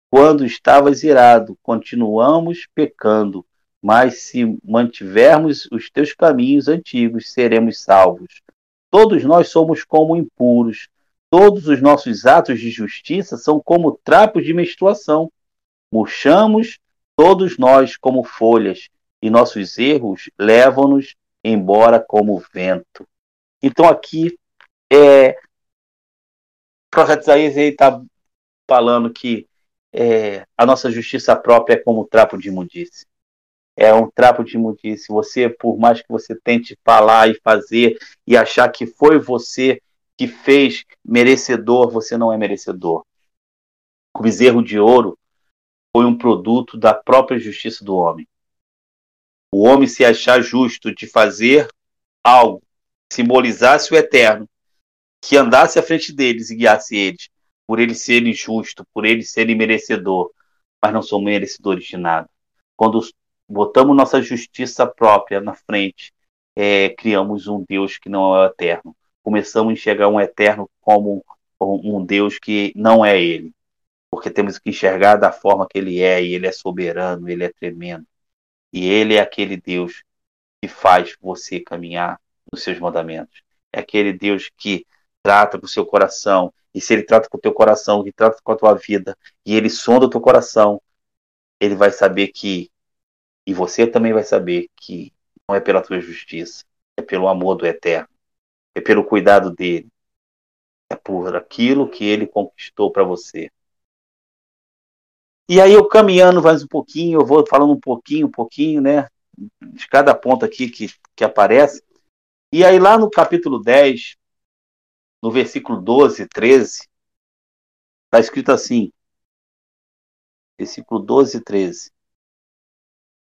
Quando estavas irado, continuamos pecando, mas se mantivermos os teus caminhos antigos, seremos salvos. Todos nós somos como impuros, todos os nossos atos de justiça são como trapos de menstruação. Murchamos todos nós como folhas, e nossos erros levam-nos embora como vento. Então aqui é, o profeta Isaías está falando que é, a nossa justiça própria é como trapo de imundície. é um trapo de imundície. Você, por mais que você tente falar e fazer e achar que foi você que fez merecedor, você não é merecedor. O bezerro de ouro foi um produto da própria justiça do homem. O homem se achar justo de fazer algo que simbolizasse o eterno, que andasse à frente deles e guiasse eles, por eles serem justos, por eles serem merecedor, mas não são merecedores de nada. Quando botamos nossa justiça própria na frente, é, criamos um Deus que não é o eterno. Começamos a enxergar um eterno como um Deus que não é ele. Porque temos que enxergar da forma que ele é, e ele é soberano, ele é tremendo. E ele é aquele Deus que faz você caminhar nos seus mandamentos. É aquele Deus que trata com o seu coração. E se ele trata com o teu coração, que trata com a tua vida, e ele sonda o teu coração, ele vai saber que e você também vai saber que não é pela tua justiça, é pelo amor do Eterno, é pelo cuidado dele, é por aquilo que ele conquistou para você. E aí eu caminhando mais um pouquinho, eu vou falando um pouquinho, um pouquinho, né? De cada ponto aqui que, que aparece. E aí lá no capítulo 10, no versículo 12, 13, está escrito assim. Versículo 12 e 13.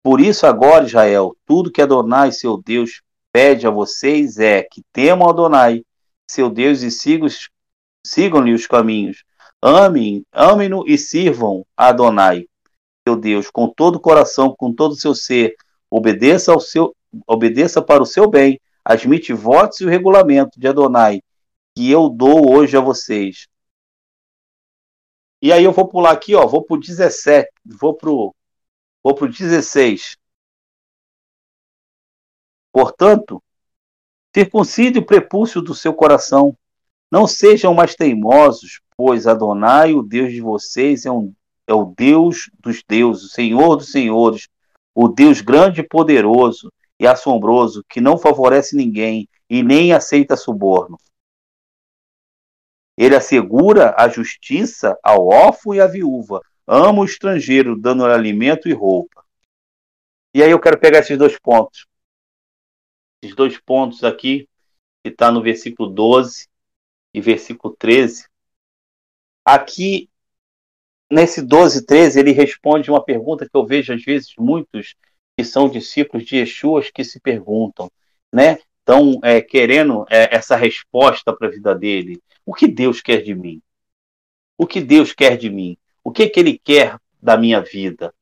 Por isso, agora, Israel, tudo que Adonai, seu Deus, pede a vocês é que temam Adonai, seu Deus, e sigam-lhe os caminhos. Amem, amem-no e sirvam a Adonai, seu Deus, com todo o coração, com todo o seu ser. Obedeça, ao seu, obedeça para o seu bem. Admite votos e o regulamento de Adonai, que eu dou hoje a vocês. E aí eu vou pular aqui, ó, vou para o 17, vou para o Vou para o 16. Portanto, circuncide o prepúcio do seu coração. Não sejam mais teimosos, pois Adonai, o Deus de vocês, é, um, é o Deus dos deuses, o Senhor dos senhores, o Deus grande e poderoso e assombroso, que não favorece ninguém e nem aceita suborno. Ele assegura a justiça ao órfão e à viúva, ama o estrangeiro, dando-lhe alimento e roupa. E aí eu quero pegar esses dois pontos. Esses dois pontos aqui, que está no versículo 12 e versículo 13. Aqui, nesse 12 e 13, ele responde uma pergunta que eu vejo às vezes muitos que são discípulos de Yeshua que se perguntam, né? Estão é, querendo é, essa resposta para a vida dele. O que Deus quer de mim? O que Deus quer de mim? O que, que ele quer da minha vida?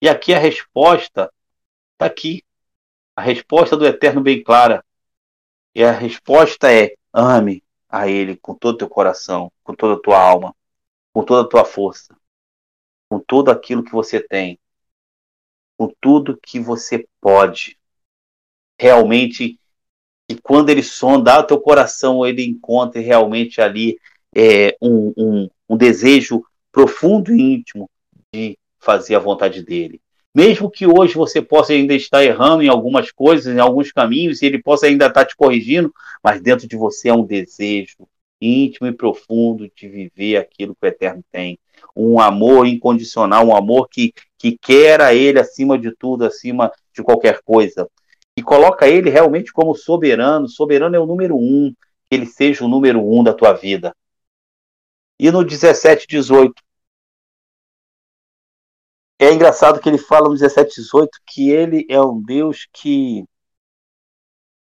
E aqui a resposta está aqui. A resposta do Eterno bem clara. E a resposta é: ame a Ele com todo o teu coração, com toda a tua alma, com toda a tua força, com tudo aquilo que você tem, com tudo que você pode. Realmente, e quando Ele sonda o teu coração, Ele encontra realmente ali é, um, um, um desejo profundo e íntimo de fazer a vontade dele. Mesmo que hoje você possa ainda estar errando em algumas coisas, em alguns caminhos, e ele possa ainda estar te corrigindo, mas dentro de você é um desejo íntimo e profundo de viver aquilo que o Eterno tem. Um amor incondicional, um amor que, que quer a Ele acima de tudo, acima de qualquer coisa. E coloca Ele realmente como soberano. Soberano é o número um, que Ele seja o número um da tua vida. E no 17, 18. É engraçado que ele fala no 17, 18 que ele é um Deus que,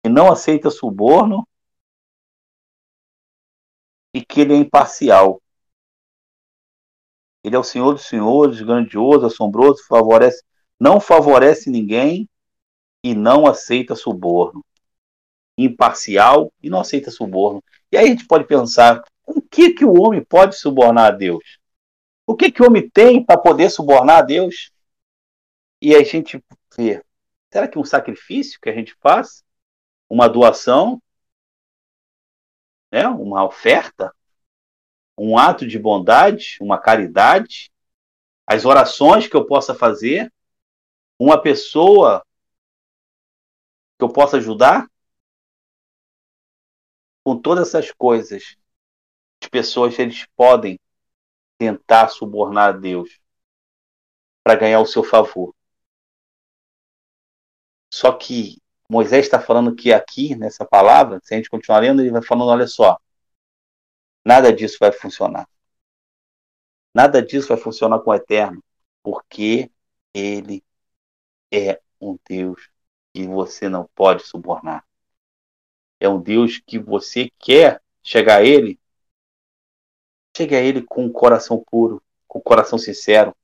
que não aceita suborno e que ele é imparcial. Ele é o Senhor dos Senhores, grandioso, assombroso, favorece, não favorece ninguém e não aceita suborno. Imparcial e não aceita suborno. E aí a gente pode pensar, o que, que o homem pode subornar a Deus? O que, que o homem tem para poder subornar a Deus? E a gente vê, será que um sacrifício que a gente faz, uma doação, né, uma oferta, um ato de bondade, uma caridade, as orações que eu possa fazer, uma pessoa que eu possa ajudar, com todas essas coisas, as pessoas eles podem tentar subornar a Deus para ganhar o seu favor. Só que Moisés está falando que aqui, nessa palavra, se a gente continuar lendo, ele vai falando: olha só, nada disso vai funcionar. Nada disso vai funcionar com o eterno, porque ele é um Deus que você não pode subornar. É um Deus que você quer chegar a ele, chegue a ele com o coração puro, com o coração sincero.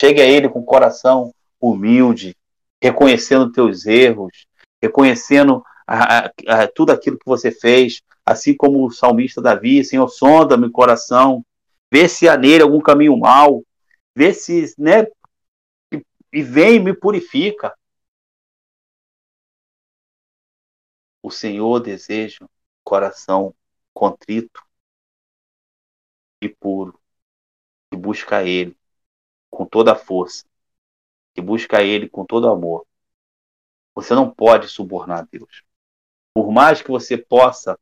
Chegue a ele com o coração humilde, reconhecendo teus erros, reconhecendo a, a, a, tudo aquilo que você fez, assim como o salmista Davi, Senhor, sonda meu coração, vê se há nele algum caminho mal, vê se, né, e, e vem e me purifica. O Senhor deseja coração contrito e puro, que busca Ele com toda a força, que busca Ele com todo amor. Você não pode subornar Deus. Por mais que você possa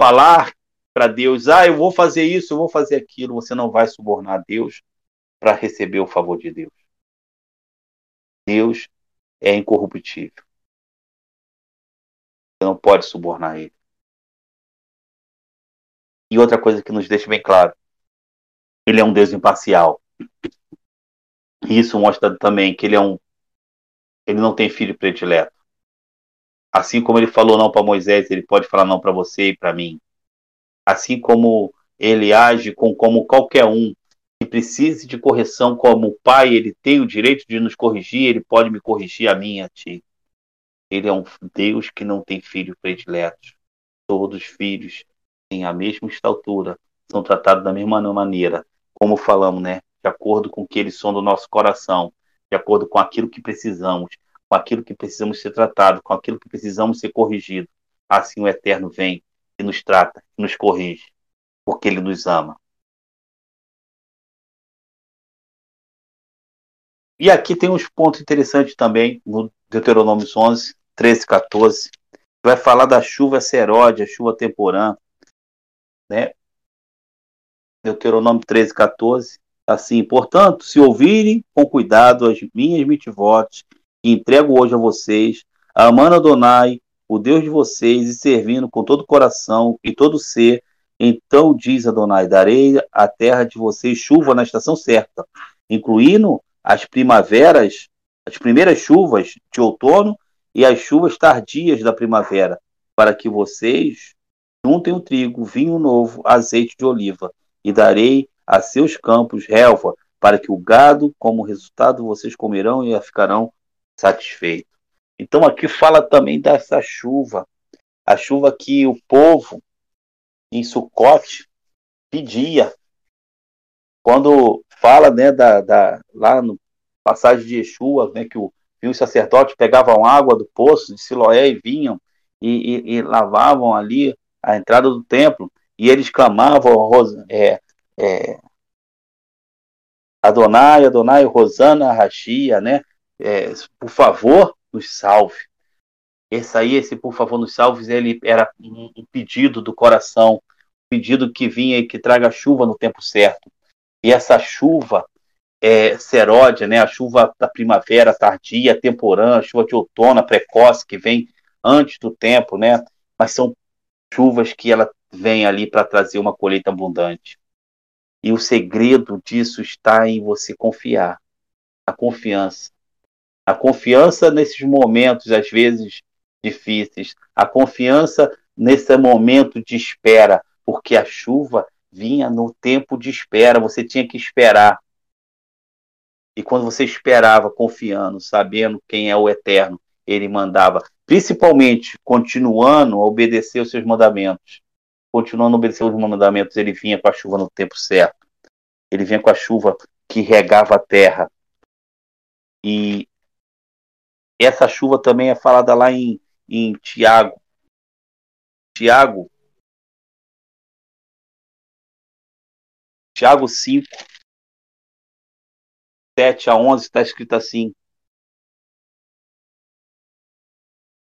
falar para Deus, ah, eu vou fazer isso, eu vou fazer aquilo, você não vai subornar Deus para receber o favor de Deus. Deus é incorruptível. Você não pode subornar ele. E outra coisa que nos deixa bem claro, ele é um Deus imparcial. Isso mostra também que ele é um ele não tem filho predileto. Assim como ele falou não para Moisés, ele pode falar não para você e para mim. Assim como ele age com como qualquer um que precise de correção como pai, ele tem o direito de nos corrigir, ele pode me corrigir a mim a ti. Ele é um Deus que não tem filho predileto. Todos os filhos têm a mesma estatura, são tratados da mesma maneira, como falamos, né? De acordo com o que eles são do nosso coração, de acordo com aquilo que precisamos, com aquilo que precisamos ser tratado, com aquilo que precisamos ser corrigido. Assim o Eterno vem e nos trata, e nos corrige, porque Ele nos ama. E aqui tem uns pontos interessantes também, no Deuteronômio 11, 13, 14. Vai falar da chuva seródia, chuva temporã. Né? Deuteronômio 13, 14 assim, portanto, se ouvirem com cuidado as minhas mitvotes, que entrego hoje a vocês, amando Adonai, o Deus de vocês, e servindo com todo o coração e todo ser, então diz Adonai, darei à terra de vocês chuva na estação certa, incluindo as primaveras, as primeiras chuvas de outono e as chuvas tardias da primavera, para que vocês juntem o trigo, vinho novo, azeite de oliva, e darei a seus campos relva, para que o gado, como resultado, vocês comerão e ficarão satisfeitos. Então aqui fala também dessa chuva, a chuva que o povo em Sucote pedia. Quando fala né, da, da, lá no passagem de Yeshua, né, que o, os sacerdotes pegavam água do poço de Siloé e vinham e, e, e lavavam ali a entrada do templo, e eles clamavam é, é, Adonai, Adonai, Rosana, Rachia, né? É, por favor, nos salve. Esse aí, esse por favor, nos salve, ele era um, pedido do coração, um pedido que vinha e que traga chuva no tempo certo. E essa chuva é, seródia, né? A chuva da primavera tardia, temporã, a chuva de outono precoce que vem antes do tempo, né? Mas são chuvas que ela vem ali para trazer uma colheita abundante. E o segredo disso está em você confiar. A confiança. A confiança nesses momentos, às vezes difíceis. A confiança nesse momento de espera, porque a chuva vinha no tempo de espera, você tinha que esperar. E quando você esperava, confiando, sabendo quem é o Eterno, ele mandava, principalmente continuando a obedecer os seus mandamentos continuando a obedecer os mandamentos, ele vinha com a chuva no tempo certo. Ele vinha com a chuva que regava a terra. E essa chuva também é falada lá em, em Tiago. Tiago. Tiago 5, 7 a 11, está escrito assim.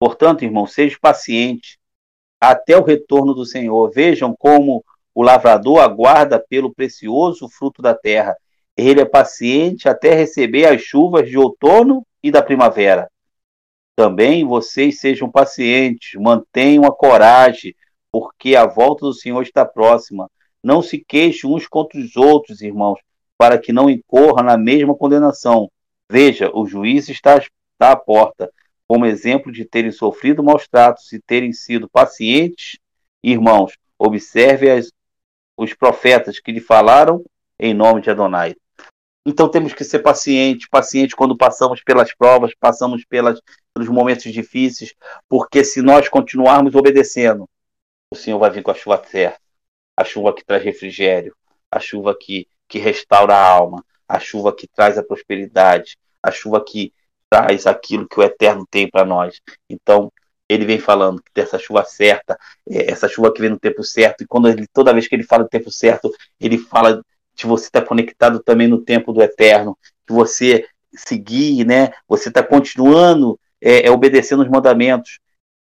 Portanto, irmão, seja paciente até o retorno do Senhor. Vejam como o lavrador aguarda pelo precioso fruto da terra. Ele é paciente até receber as chuvas de outono e da primavera. Também vocês sejam pacientes, mantenham a coragem, porque a volta do Senhor está próxima. Não se queixem uns contra os outros, irmãos, para que não incorra na mesma condenação. Veja, o juiz está, está à porta. Como exemplo de terem sofrido maus tratos e terem sido pacientes, irmãos, observe as, os profetas que lhe falaram em nome de Adonai. Então temos que ser pacientes, pacientes quando passamos pelas provas, passamos pelas, pelos momentos difíceis, porque se nós continuarmos obedecendo, o Senhor vai vir com a chuva certa, a chuva que traz refrigério, a chuva que, que restaura a alma, a chuva que traz a prosperidade, a chuva que traz aquilo que o Eterno tem para nós. Então, ele vem falando dessa chuva certa, é, essa chuva que vem no tempo certo, e quando ele, toda vez que ele fala do tempo certo, ele fala de você estar tá conectado também no tempo do eterno, que você seguir, né? Você está continuando é, é, obedecendo os mandamentos.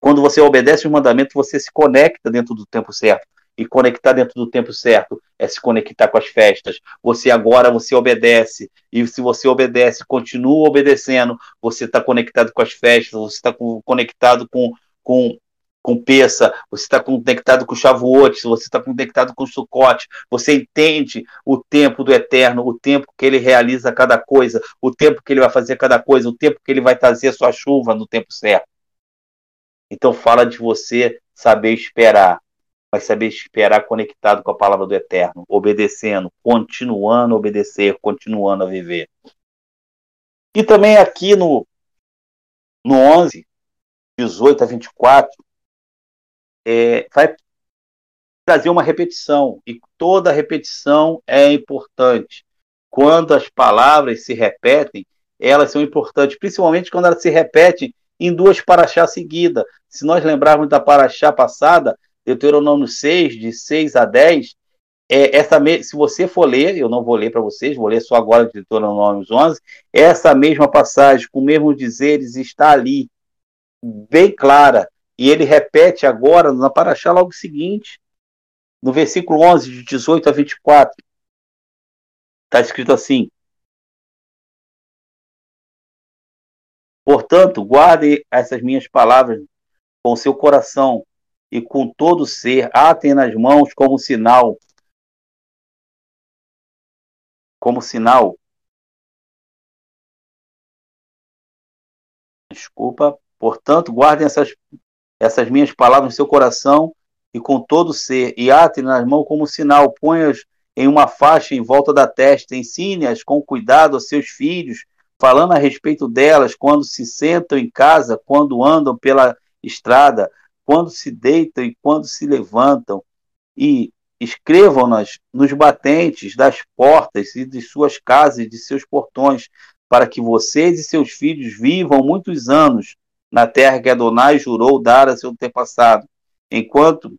Quando você obedece os mandamentos, você se conecta dentro do tempo certo. E conectar dentro do tempo certo é se conectar com as festas. Você agora você obedece e se você obedece, continua obedecendo, você está conectado com as festas, você está conectado com, com com Peça, você está conectado com Shavuot, você está conectado com Sukkot, você entende o tempo do Eterno, o tempo que ele realiza cada coisa, o tempo que ele vai fazer cada coisa, o tempo que ele vai trazer a sua chuva no tempo certo. Então fala de você saber esperar, mas saber esperar conectado com a palavra do Eterno, obedecendo, continuando a obedecer, continuando a viver. E também aqui no, no 11, 18 a 24, é, vai trazer uma repetição, e toda repetição é importante. Quando as palavras se repetem, elas são importantes, principalmente quando elas se repetem em duas paraxás seguidas. Se nós lembrarmos da paraxá passada, Deuteronômio 6, de 6 a 10, é, essa se você for ler, eu não vou ler para vocês, vou ler só agora de Deuteronômio 11, essa mesma passagem, com o mesmo dizeres, está ali, bem clara. E ele repete agora na Paraxá logo seguinte, no versículo 11, de 18 a 24. Está escrito assim: Portanto, guarde essas minhas palavras com seu coração e com todo ser, atem nas mãos como sinal. Como sinal. Desculpa. Portanto, guardem essas essas minhas palavras no seu coração e com todo ser, e ate nas mãos como sinal, ponha-as em uma faixa em volta da testa, ensine-as com cuidado aos seus filhos, falando a respeito delas quando se sentam em casa, quando andam pela estrada, quando se deitam e quando se levantam, e escrevam-nas nos batentes das portas e de suas casas e de seus portões, para que vocês e seus filhos vivam muitos anos na terra que Adonai jurou dar a seu antepassado, enquanto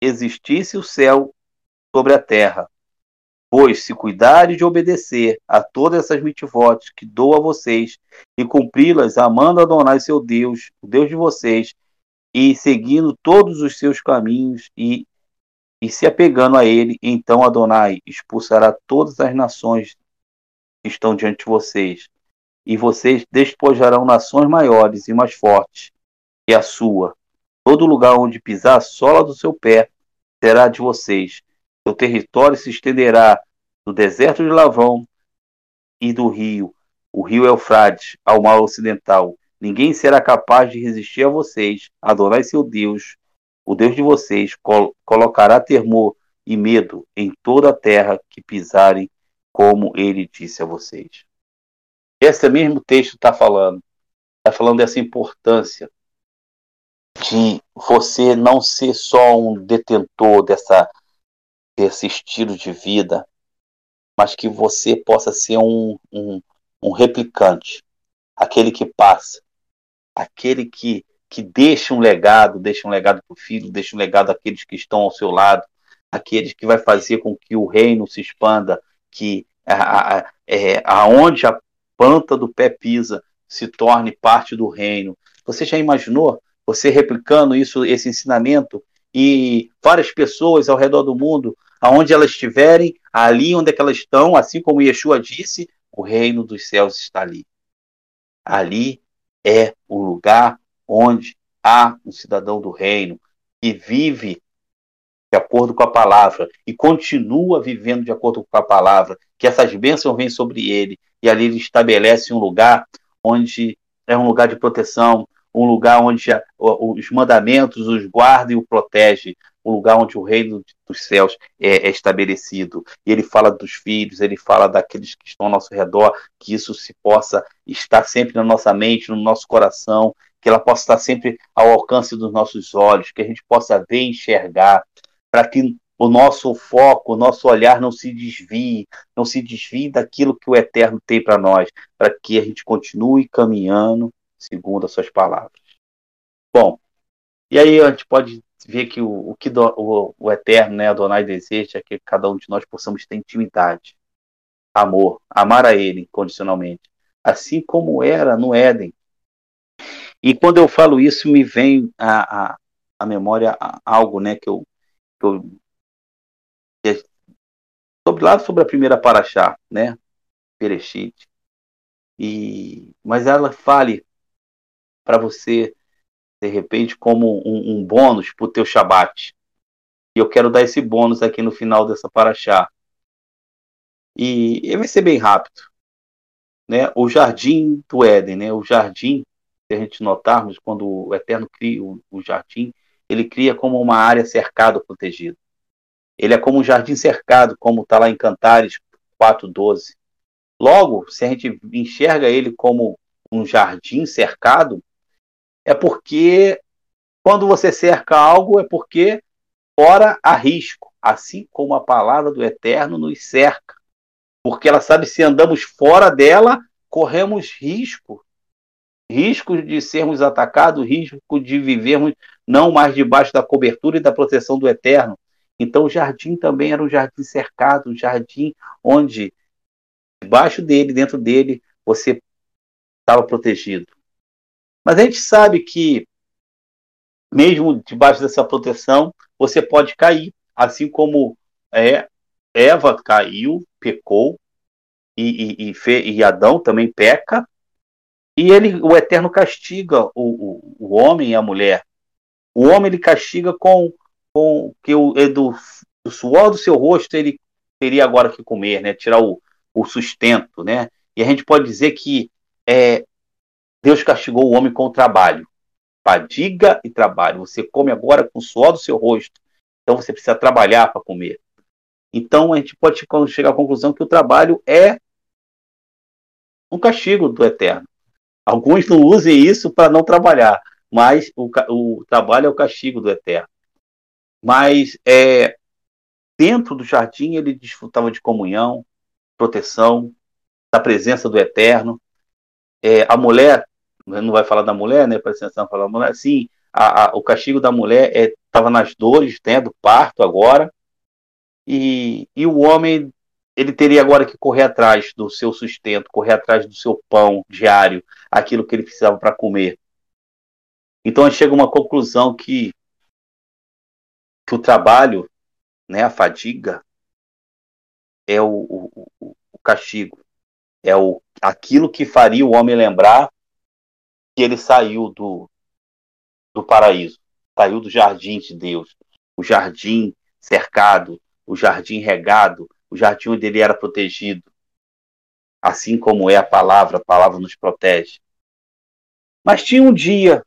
existisse o céu sobre a terra. Pois, se cuidarem de obedecer a todas essas mitvotes que dou a vocês, e cumpri-las, amando Adonai seu Deus, o Deus de vocês, e seguindo todos os seus caminhos e, e se apegando a ele, então Adonai expulsará todas as nações que estão diante de vocês, e vocês despojarão nações maiores e mais fortes que a sua. Todo lugar onde pisar a sola do seu pé será de vocês. Seu território se estenderá do deserto de Lavão e do rio, o rio Eufrates, ao mar ocidental. Ninguém será capaz de resistir a vocês. Adorai seu Deus, o Deus de vocês, col colocará temor e medo em toda a terra que pisarem, como ele disse a vocês. Esse mesmo texto está falando. Está falando dessa importância de você não ser só um detentor dessa, desse estilo de vida, mas que você possa ser um, um, um replicante, aquele que passa, aquele que, que deixa um legado, deixa um legado para o filho, deixa um legado àqueles que estão ao seu lado, aqueles que vai fazer com que o reino se expanda, que a, a, é, aonde a planta do pé pisa se torne parte do reino. Você já imaginou você replicando isso, esse ensinamento e várias pessoas ao redor do mundo, aonde elas estiverem, ali onde é elas estão, assim como Yeshua disse, o reino dos céus está ali. Ali é o lugar onde há um cidadão do reino que vive de acordo com a palavra e continua vivendo de acordo com a palavra, que essas bênçãos vêm sobre ele e ali ele estabelece um lugar onde é um lugar de proteção, um lugar onde os mandamentos os guarda e o protege, um lugar onde o reino dos céus é, é, estabelecido. E ele fala dos filhos, ele fala daqueles que estão ao nosso redor, que isso se possa estar sempre na nossa mente, no nosso coração, que ela possa estar sempre ao alcance dos nossos olhos, que a gente possa ver e enxergar, para que o nosso foco, o nosso olhar não se desvie, não se desvie daquilo que o Eterno tem para nós, para que a gente continue caminhando segundo as suas palavras. Bom, e aí a gente pode ver que o, o que do, o, o, Eterno, né, Adonai deseja é que cada um de nós possamos ter intimidade, amor, amar a Ele incondicionalmente, assim como era no Éden. E quando eu falo isso, me vem a, a, a memória algo né, que eu, que eu sobre lá sobre a primeira paraxá, né, Perechit. E mas ela fale para você de repente como um, um bônus para o teu Shabat. E eu quero dar esse bônus aqui no final dessa paraxá. E, e vai ser bem rápido. Né? O jardim do Éden, né? o jardim, se a gente notarmos, quando o Eterno cria o, o jardim, ele cria como uma área cercada, protegida. Ele é como um jardim cercado, como está lá em Cantares 4.12. Logo, se a gente enxerga ele como um jardim cercado, é porque quando você cerca algo, é porque fora há risco, assim como a palavra do Eterno nos cerca. Porque ela sabe se andamos fora dela, corremos risco. Risco de sermos atacados, risco de vivermos não mais debaixo da cobertura e da proteção do Eterno. Então o jardim também era um jardim cercado, um jardim onde debaixo dele, dentro dele, você estava protegido. Mas a gente sabe que, mesmo debaixo dessa proteção, você pode cair. Assim como é, Eva caiu, pecou, e, e, e, e Adão também peca, e ele, o Eterno castiga o, o, o homem e a mulher. O homem ele castiga com, com que o, é do, do suor do seu rosto ele teria agora que comer, né? Tirar o, o sustento, né? E a gente pode dizer que é, Deus castigou o homem com o trabalho. Fadiga e trabalho. Você come agora com o suor do seu rosto. Então você precisa trabalhar para comer. Então a gente pode chegar à conclusão que o trabalho é um castigo do eterno. Alguns não usem isso para não trabalhar, mas o, o, trabalho é o castigo do eterno. Mas é, dentro do jardim ele desfrutava de comunhão, proteção, da presença do eterno. É, a mulher não vai falar da mulher, né? Presta atenção, falar da mulher. Sim, a, a, o castigo da mulher estava é, nas dores né, do parto agora, e, e o homem ele teria agora que correr atrás do seu sustento, correr atrás do seu pão diário, aquilo que ele precisava para comer. Então chega uma conclusão que, que o trabalho, né, a fadiga, é o, o, o castigo, é o, aquilo que faria o homem lembrar que ele saiu do, do paraíso, saiu do jardim de Deus, o jardim cercado, o jardim regado, o jardim onde ele era protegido. Assim como é a palavra, a palavra nos protege. Mas tinha um dia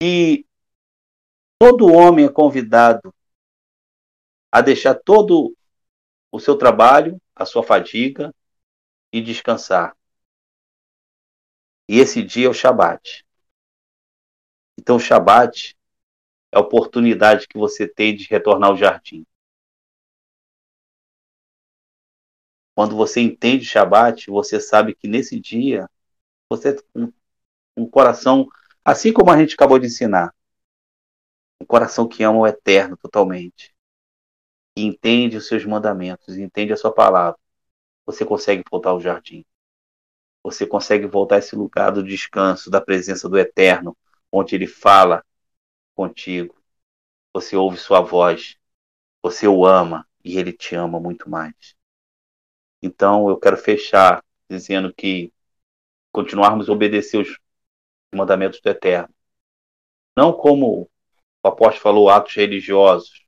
que todo homem é convidado a deixar todo o seu trabalho, a sua fadiga e descansar. E esse dia é o Shabat. Então, o Shabat é a oportunidade que você tem de retornar ao jardim. Quando você entende Shabat, você sabe que nesse dia você tem um, um coração, assim como a gente acabou de ensinar, um coração que ama o eterno totalmente, e entende os seus mandamentos, entende a sua palavra, você consegue voltar ao jardim você consegue voltar a esse lugar do descanso, da presença do Eterno, onde Ele fala contigo. Você ouve sua voz, você o ama e Ele te ama muito mais. Então eu quero fechar dizendo que continuarmos a obedecer os mandamentos do Eterno. Não como o apóstolo falou, atos religiosos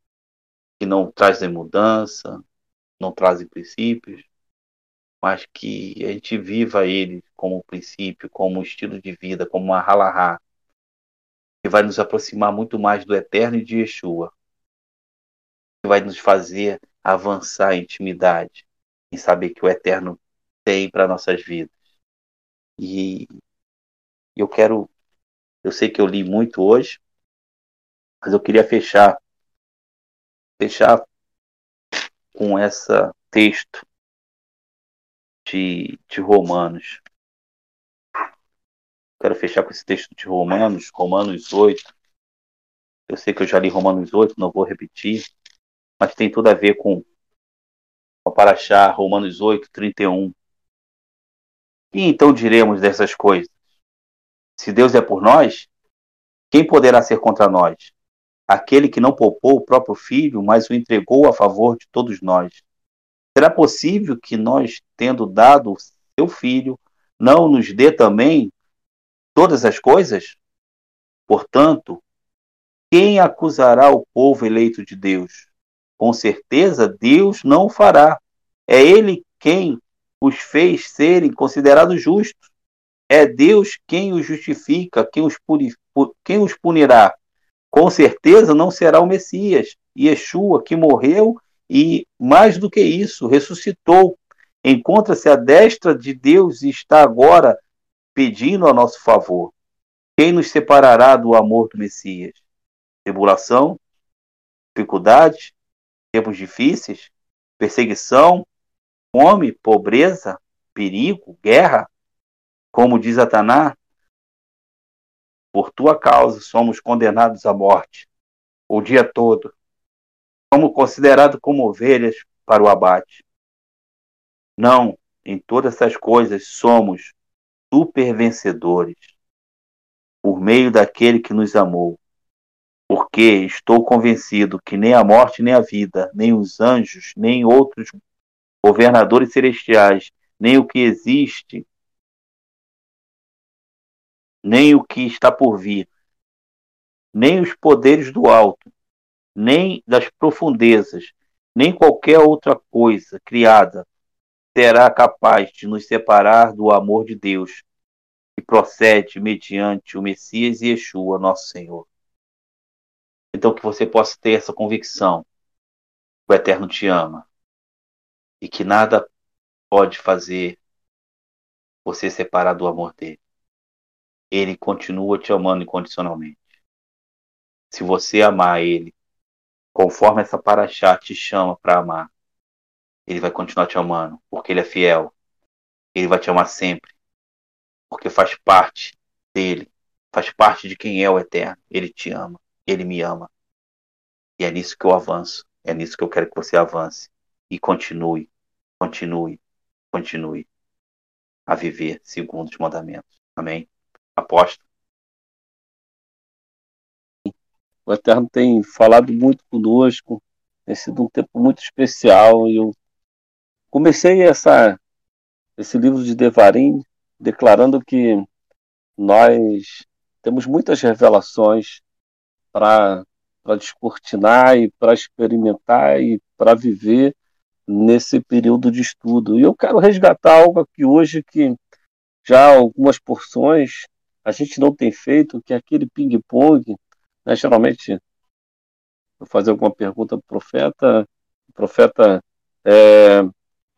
que não trazem mudança, não trazem princípios, mas que a gente viva ele como princípio, como estilo de vida, como uma halahá, que vai nos aproximar muito mais do Eterno e de Yeshua, que vai nos fazer avançar em intimidade, em saber que o Eterno tem para nossas vidas. E eu quero, eu sei que eu li muito hoje, mas eu queria fechar, fechar com essa texto de, de Romanos. Quero fechar com esse texto de Romanos, Romanos 8. Eu sei que eu já li Romanos 8, não vou repetir, mas tem tudo a ver com o Paraxá, Romanos 8, 31. E então diremos dessas coisas? Se Deus é por nós, quem poderá ser contra nós? Aquele que não poupou o próprio filho, mas o entregou a favor de todos nós. Será possível que nós, tendo dado seu filho, não nos dê também todas as coisas? Portanto, quem acusará o povo eleito de Deus? Com certeza Deus não o fará. É ele quem os fez serem considerados justos. É Deus quem os justifica, quem os, quem os punirá. Com certeza não será o Messias, Yeshua, que morreu e, mais do que isso, ressuscitou. Encontra-se à destra de Deus e está agora pedindo a nosso favor. Quem nos separará do amor do Messias? Tribulação? Dificuldades? Tempos difíceis? Perseguição? Fome? Pobreza? Perigo? Guerra? Como diz Ataná, por tua causa somos condenados à morte o dia todo. Somos considerados como ovelhas para o abate. Não, em todas essas coisas somos supervencedores por meio daquele que nos amou. Porque estou convencido que nem a morte, nem a vida, nem os anjos, nem outros governadores celestiais, nem o que existe, nem o que está por vir, nem os poderes do alto, nem das profundezas, nem qualquer outra coisa criada será capaz de nos separar do amor de Deus, que procede mediante o Messias e Yeshua, nosso Senhor. Então que você possa ter essa convicção que o Eterno te ama e que nada pode fazer você separar do amor dele ele continua te amando incondicionalmente. Se você amar ele, conforme essa paraxá te chama para amar, ele vai continuar te amando, porque ele é fiel. Ele vai te amar sempre, porque faz parte dele, faz parte de quem é o eterno. Ele te ama, ele me ama. E é nisso que eu avanço, é nisso que eu quero que você avance e continue, continue, continue a viver segundo os mandamentos. Amém? aposta. O Eterno tem falado muito conosco, tem sido um tempo muito especial e eu comecei essa, esse livro de Devarim declarando que nós temos muitas revelações para descortinar e para experimentar e para viver nesse período de estudo. E eu quero resgatar algo aqui hoje que já algumas porções a gente não tem feito, que é aquele ping-pong, né, geralmente, eu fazer alguma pergunta para o profeta, o profeta, é,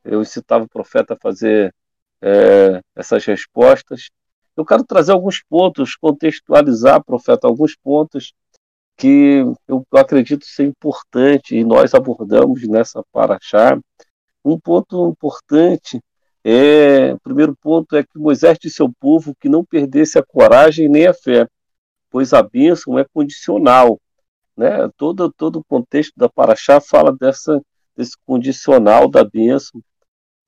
eu incitava o profeta a fazer é, essas respostas. Eu quero trazer alguns pontos, contextualizar, profeta, alguns pontos que eu acredito ser importante e nós abordamos nessa paraxá. Um ponto importante é, o primeiro ponto é que Moisés disse ao povo que não perdesse a coragem nem a fé, pois a bênção é condicional. Né? Todo, todo o contexto da Paraxá fala dessa, desse condicional da bênção.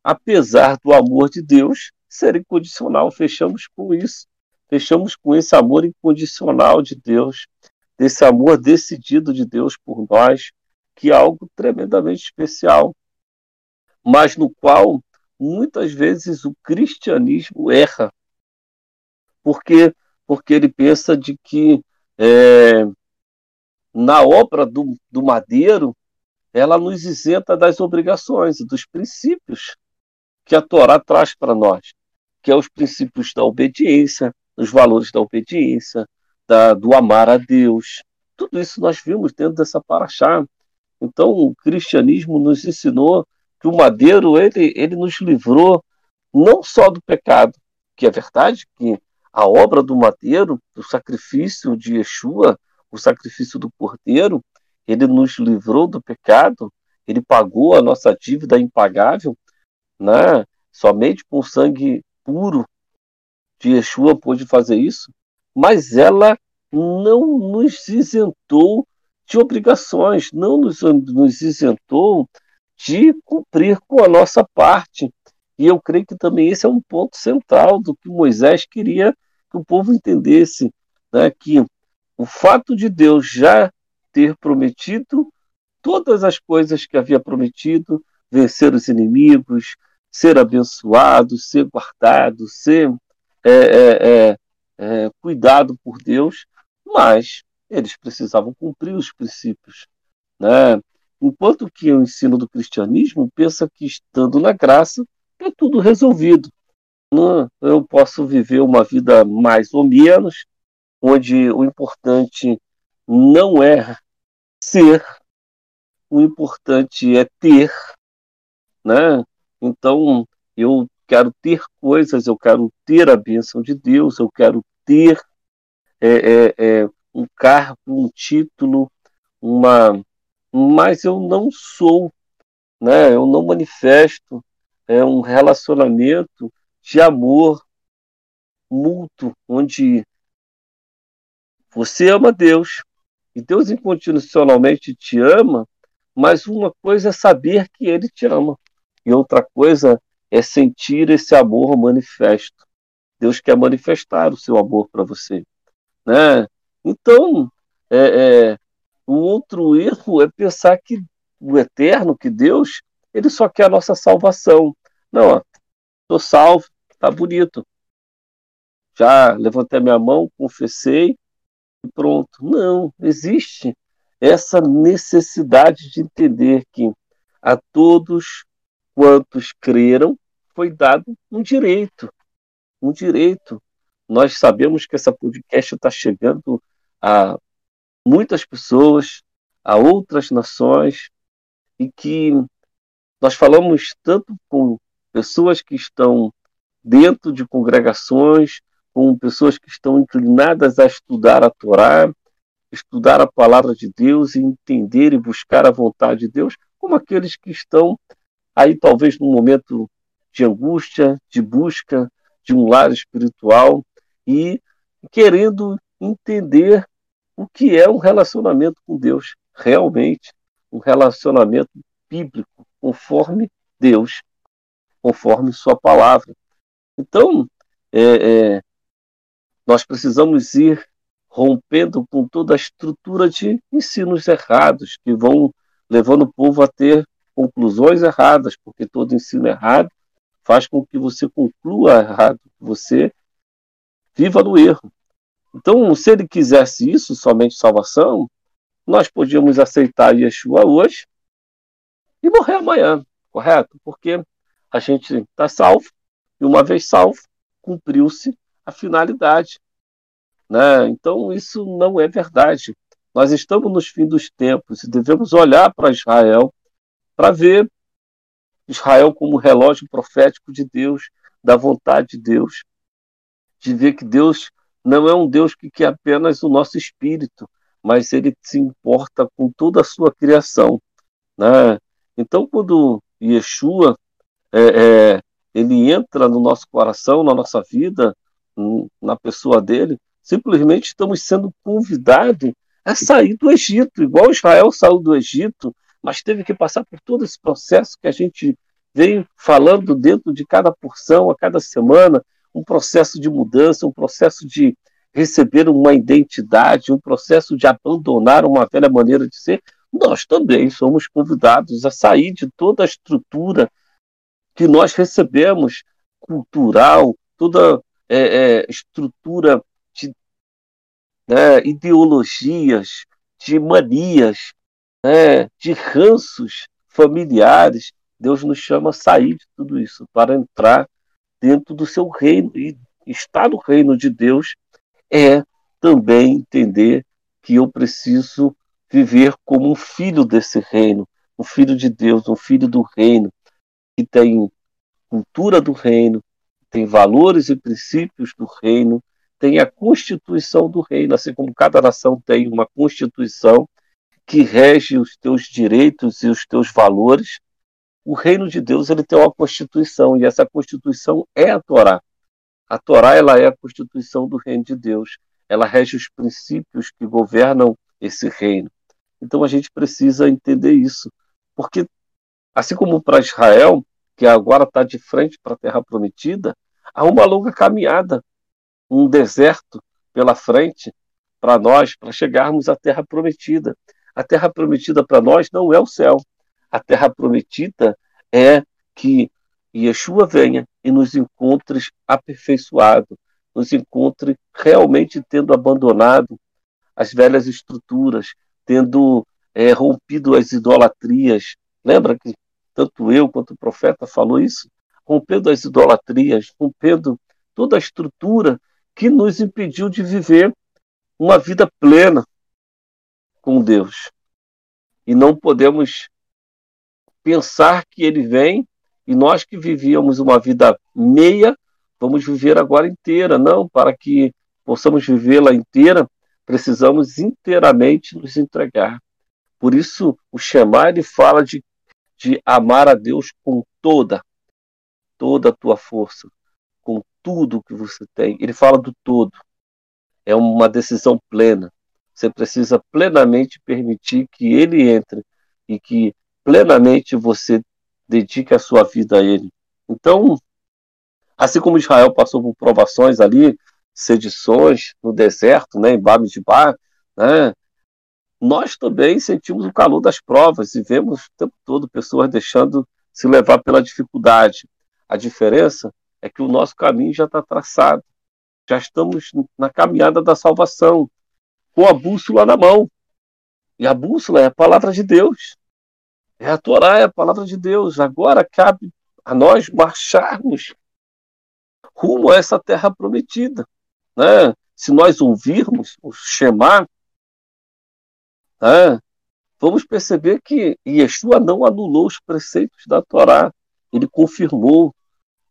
Apesar do amor de Deus ser incondicional, fechamos com isso. Fechamos com esse amor incondicional de Deus, desse amor decidido de Deus por nós, que é algo tremendamente especial, mas no qual muitas vezes o cristianismo erra, porque porque ele pensa de que é, na obra do, do madeiro ela nos isenta das obrigações e dos princípios que a Torá traz para nós, que é os princípios da obediência, os valores da obediência, da, do amar a Deus. Tudo isso nós vimos dentro dessa paraxá. Então, o cristianismo nos ensinou que o madeiro ele, ele nos livrou não só do pecado, que é verdade que a obra do madeiro, do sacrifício de Yeshua, o sacrifício do cordeiro, ele nos livrou do pecado, ele pagou a nossa dívida impagável, né? somente com sangue puro de Yeshua pôde fazer isso, mas ela não nos isentou de obrigações, não nos, nos isentou de cumprir com a nossa parte. E eu creio que também esse é um ponto central do que Moisés queria que o povo entendesse, né, que o fato de Deus já ter prometido todas as coisas que havia prometido, vencer os inimigos, ser abençoado, ser guardado, ser é, é, é, é cuidado por Deus, mas eles precisavam cumprir os princípios. Né? Enquanto que o ensino do cristianismo pensa que estando na graça está tudo resolvido. Não, eu posso viver uma vida mais ou menos, onde o importante não é ser, o importante é ter, né? Então eu quero ter coisas, eu quero ter a bênção de Deus, eu quero ter é, é, é, um cargo, um título, uma, mas eu não sou, né? Eu não manifesto é um relacionamento de amor mútuo, onde você ama Deus e Deus incondicionalmente te ama, mas uma coisa é saber que Ele te ama e outra coisa é sentir esse amor manifesto. Deus quer manifestar o seu amor para você, né? Então, é, é, o outro erro é pensar que o eterno, que Deus, ele só quer a nossa salvação. Não, estou salvo, tá bonito. Já levantei minha mão, confessei e pronto. Não, existe essa necessidade de entender que a todos quantos creram foi dado um direito, um direito. Nós sabemos que essa podcast está chegando a muitas pessoas, a outras nações, e que nós falamos tanto com pessoas que estão dentro de congregações, com pessoas que estão inclinadas a estudar a Torá, estudar a palavra de Deus e entender e buscar a vontade de Deus, como aqueles que estão aí talvez num momento de angústia, de busca de um lar espiritual e querendo entender o que é um relacionamento com Deus, realmente um relacionamento bíblico, conforme Deus conforme Sua palavra. Então, é, é, nós precisamos ir rompendo com toda a estrutura de ensinos errados que vão levando o povo a ter conclusões erradas, porque todo ensino errado faz com que você conclua errado, que você viva no erro. Então, se ele quisesse isso, somente salvação, nós podíamos aceitar Yeshua hoje e morrer amanhã, correto? Porque a gente está salvo, e uma vez salvo, cumpriu-se a finalidade. Né? Então, isso não é verdade. Nós estamos nos fins dos tempos e devemos olhar para Israel para ver Israel como relógio profético de Deus, da vontade de Deus, de ver que Deus não é um Deus que quer apenas o nosso espírito, mas ele se importa com toda a sua criação. Né? Então, quando Yeshua é, é, ele entra no nosso coração, na nossa vida, na pessoa dele, simplesmente estamos sendo convidados a sair do Egito, igual Israel saiu do Egito, mas teve que passar por todo esse processo que a gente vem falando dentro de cada porção, a cada semana, um processo de mudança, um processo de receber uma identidade, um processo de abandonar uma velha maneira de ser. Nós também somos convidados a sair de toda a estrutura que nós recebemos cultural, toda é, é, estrutura de né, ideologias, de manias, né, de ranços familiares. Deus nos chama a sair de tudo isso para entrar dentro do seu reino. E estar no reino de Deus é também entender que eu preciso viver como um filho desse reino, um filho de Deus, um filho do reino, que tem cultura do reino, tem valores e princípios do reino, tem a constituição do reino, assim como cada nação tem uma constituição que rege os teus direitos e os teus valores. O reino de Deus ele tem uma constituição e essa constituição é a Torá. A Torá ela é a constituição do reino de Deus. Ela rege os princípios que governam esse reino. Então a gente precisa entender isso, porque assim como para Israel, que agora está de frente para a Terra Prometida, há uma longa caminhada, um deserto pela frente para nós, para chegarmos à Terra Prometida. A Terra Prometida para nós não é o céu. A Terra Prometida é que Yeshua venha e nos encontre aperfeiçoado, nos encontre realmente tendo abandonado as velhas estruturas, tendo é, rompido as idolatrias. Lembra que tanto eu quanto o profeta falou isso? Rompendo as idolatrias, rompendo toda a estrutura que nos impediu de viver uma vida plena com Deus. E não podemos pensar que ele vem e nós que vivíamos uma vida meia, vamos viver agora inteira. Não, para que possamos vivê-la inteira, precisamos inteiramente nos entregar. Por isso, o Shema ele fala de, de amar a Deus com toda, toda a tua força, com tudo que você tem. Ele fala do todo. É uma decisão plena. Você precisa plenamente permitir que ele entre e que plenamente você dedique a sua vida a ele. Então, assim como Israel passou por provações ali, sedições no deserto, né, em Babi de Bar, né, nós também sentimos o calor das provas e vemos o tempo todo pessoas deixando se levar pela dificuldade. A diferença é que o nosso caminho já está traçado, já estamos na caminhada da salvação, com a bússola na mão. E a bússola é a palavra de Deus. É a Torá, é a palavra de Deus. Agora cabe a nós marcharmos rumo a essa terra prometida né? se nós ouvirmos o Shema, né? vamos perceber que Yeshua não anulou os preceitos da Torá, ele confirmou,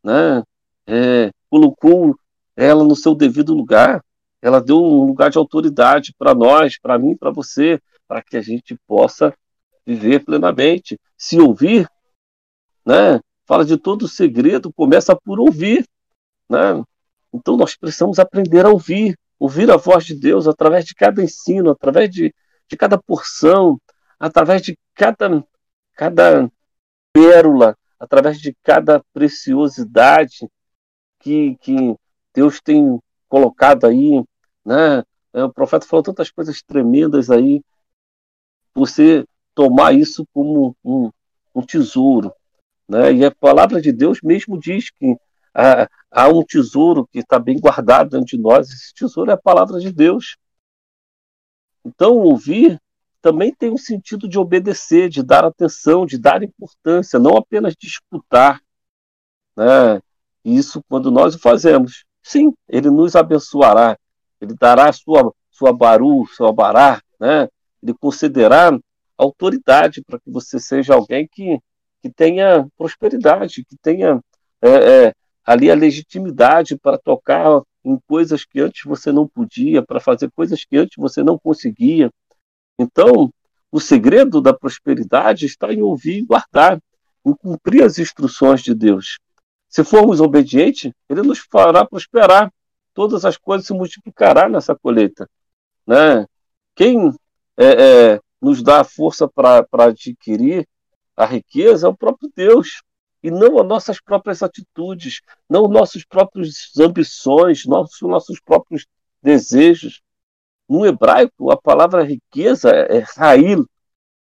né? É, colocou ela no seu devido lugar, ela deu um lugar de autoridade para nós, para mim, para você, para que a gente possa viver plenamente. Se ouvir, né? Fala de todo o segredo, começa por ouvir, né? Então nós precisamos aprender a ouvir, ouvir a voz de Deus através de cada ensino, através de, de cada porção, através de cada, cada pérola, através de cada preciosidade que, que Deus tem colocado aí. Né? É, o profeta falou tantas coisas tremendas aí. Você tomar isso como um, um tesouro. Né? E a palavra de Deus mesmo diz que há, há um tesouro que está bem guardado dentro de nós. Esse tesouro é a palavra de Deus. Então, ouvir também tem um sentido de obedecer, de dar atenção, de dar importância, não apenas de escutar. Né? Isso quando nós o fazemos. Sim, ele nos abençoará, ele dará sua, sua baru, sua bará, né? ele concederá autoridade para que você seja alguém que, que tenha prosperidade, que tenha é, é, ali a legitimidade para tocar em coisas que antes você não podia, para fazer coisas que antes você não conseguia. Então, o segredo da prosperidade está em ouvir e guardar, em cumprir as instruções de Deus. Se formos obedientes, Ele nos fará prosperar. Todas as coisas se multiplicará nessa colheita. Né? Quem é, é, nos dá a força para adquirir a riqueza é o próprio Deus e não as nossas próprias atitudes, não nossos próprios ambições, nossos, nossos próprios desejos. No hebraico, a palavra riqueza é rail,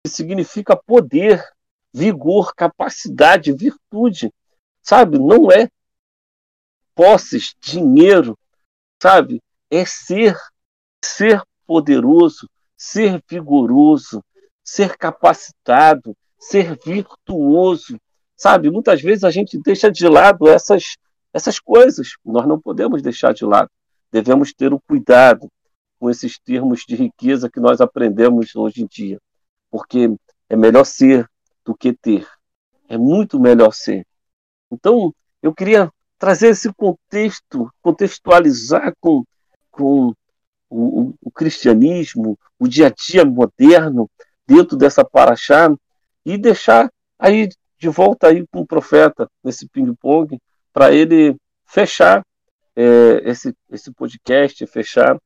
que significa poder, vigor, capacidade, virtude. Sabe? Não é posses, dinheiro, sabe? É ser, ser poderoso, ser vigoroso, ser capacitado, ser virtuoso, sabe? Muitas vezes a gente deixa de lado essas, essas coisas, nós não podemos deixar de lado. Devemos ter o cuidado com esses termos de riqueza que nós aprendemos hoje em dia, porque é melhor ser do que ter. É muito melhor ser. Então, eu queria trazer esse contexto, contextualizar com, com o, o, cristianismo, o dia a dia moderno dentro dessa paraxá e deixar aí de volta aí com o profeta nesse ping-pong para ele fechar é, esse, esse podcast, fechar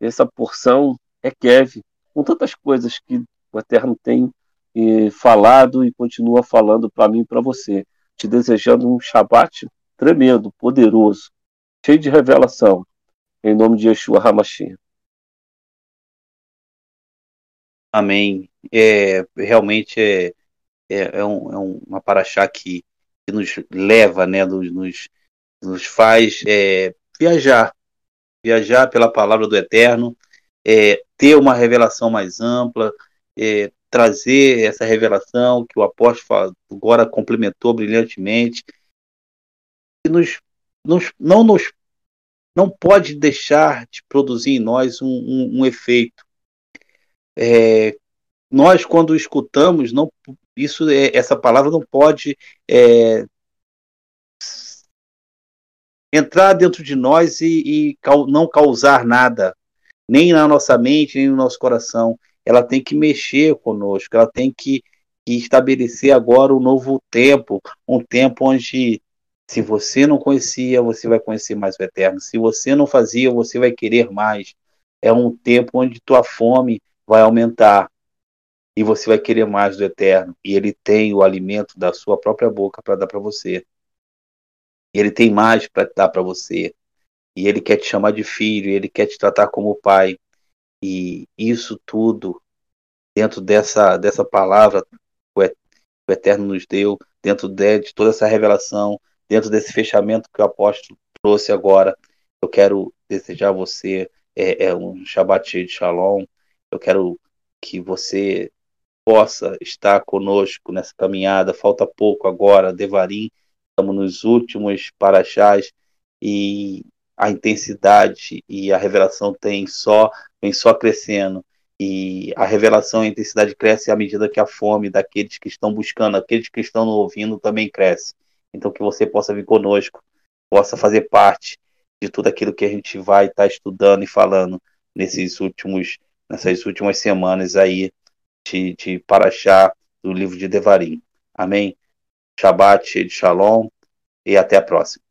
essa porção é Kev, com tantas coisas que o Eterno tem falado e continua falando para mim e para você, te desejando um Shabat tremendo, poderoso, cheio de revelação, em nome de Yeshua Hamashia. Amém. É, realmente é, é, é, um, é uma paraxá que, que nos leva, né, nos, nos, nos faz é, viajar, viajar pela palavra do Eterno, é, ter uma revelação mais ampla, é, trazer essa revelação que o apóstolo agora complementou brilhantemente, e nos, nos, não nos não pode deixar de produzir em nós um, um, um efeito. É, nós, quando escutamos, não, isso, é, essa palavra não pode é, entrar dentro de nós e, e não causar nada, nem na nossa mente, nem no nosso coração. Ela tem que mexer conosco, ela tem que, que estabelecer agora um novo tempo, um tempo onde se você não conhecia, você vai conhecer mais o eterno. Se você não fazia, você vai querer mais. É um tempo onde tua fome vai aumentar e você vai querer mais do eterno. E ele tem o alimento da sua própria boca para dar para você. Ele tem mais para dar para você. E ele quer te chamar de filho, ele quer te tratar como pai. E isso tudo, dentro dessa, dessa palavra que o Eterno nos deu, dentro de, de toda essa revelação, dentro desse fechamento que o apóstolo trouxe agora, eu quero desejar a você é, é um Shabbat de Shalom. Eu quero que você possa estar conosco nessa caminhada. Falta pouco agora, Devarim estamos nos últimos paraxás e a intensidade e a revelação tem só vem só crescendo e a revelação e a intensidade cresce à medida que a fome daqueles que estão buscando, aqueles que estão ouvindo também cresce. Então que você possa vir conosco, possa fazer parte de tudo aquilo que a gente vai estar estudando e falando nesses últimos nessas últimas semanas aí de, de Paraxá do livro de Devarim. Amém? Shabbat, Shalom e até a próxima.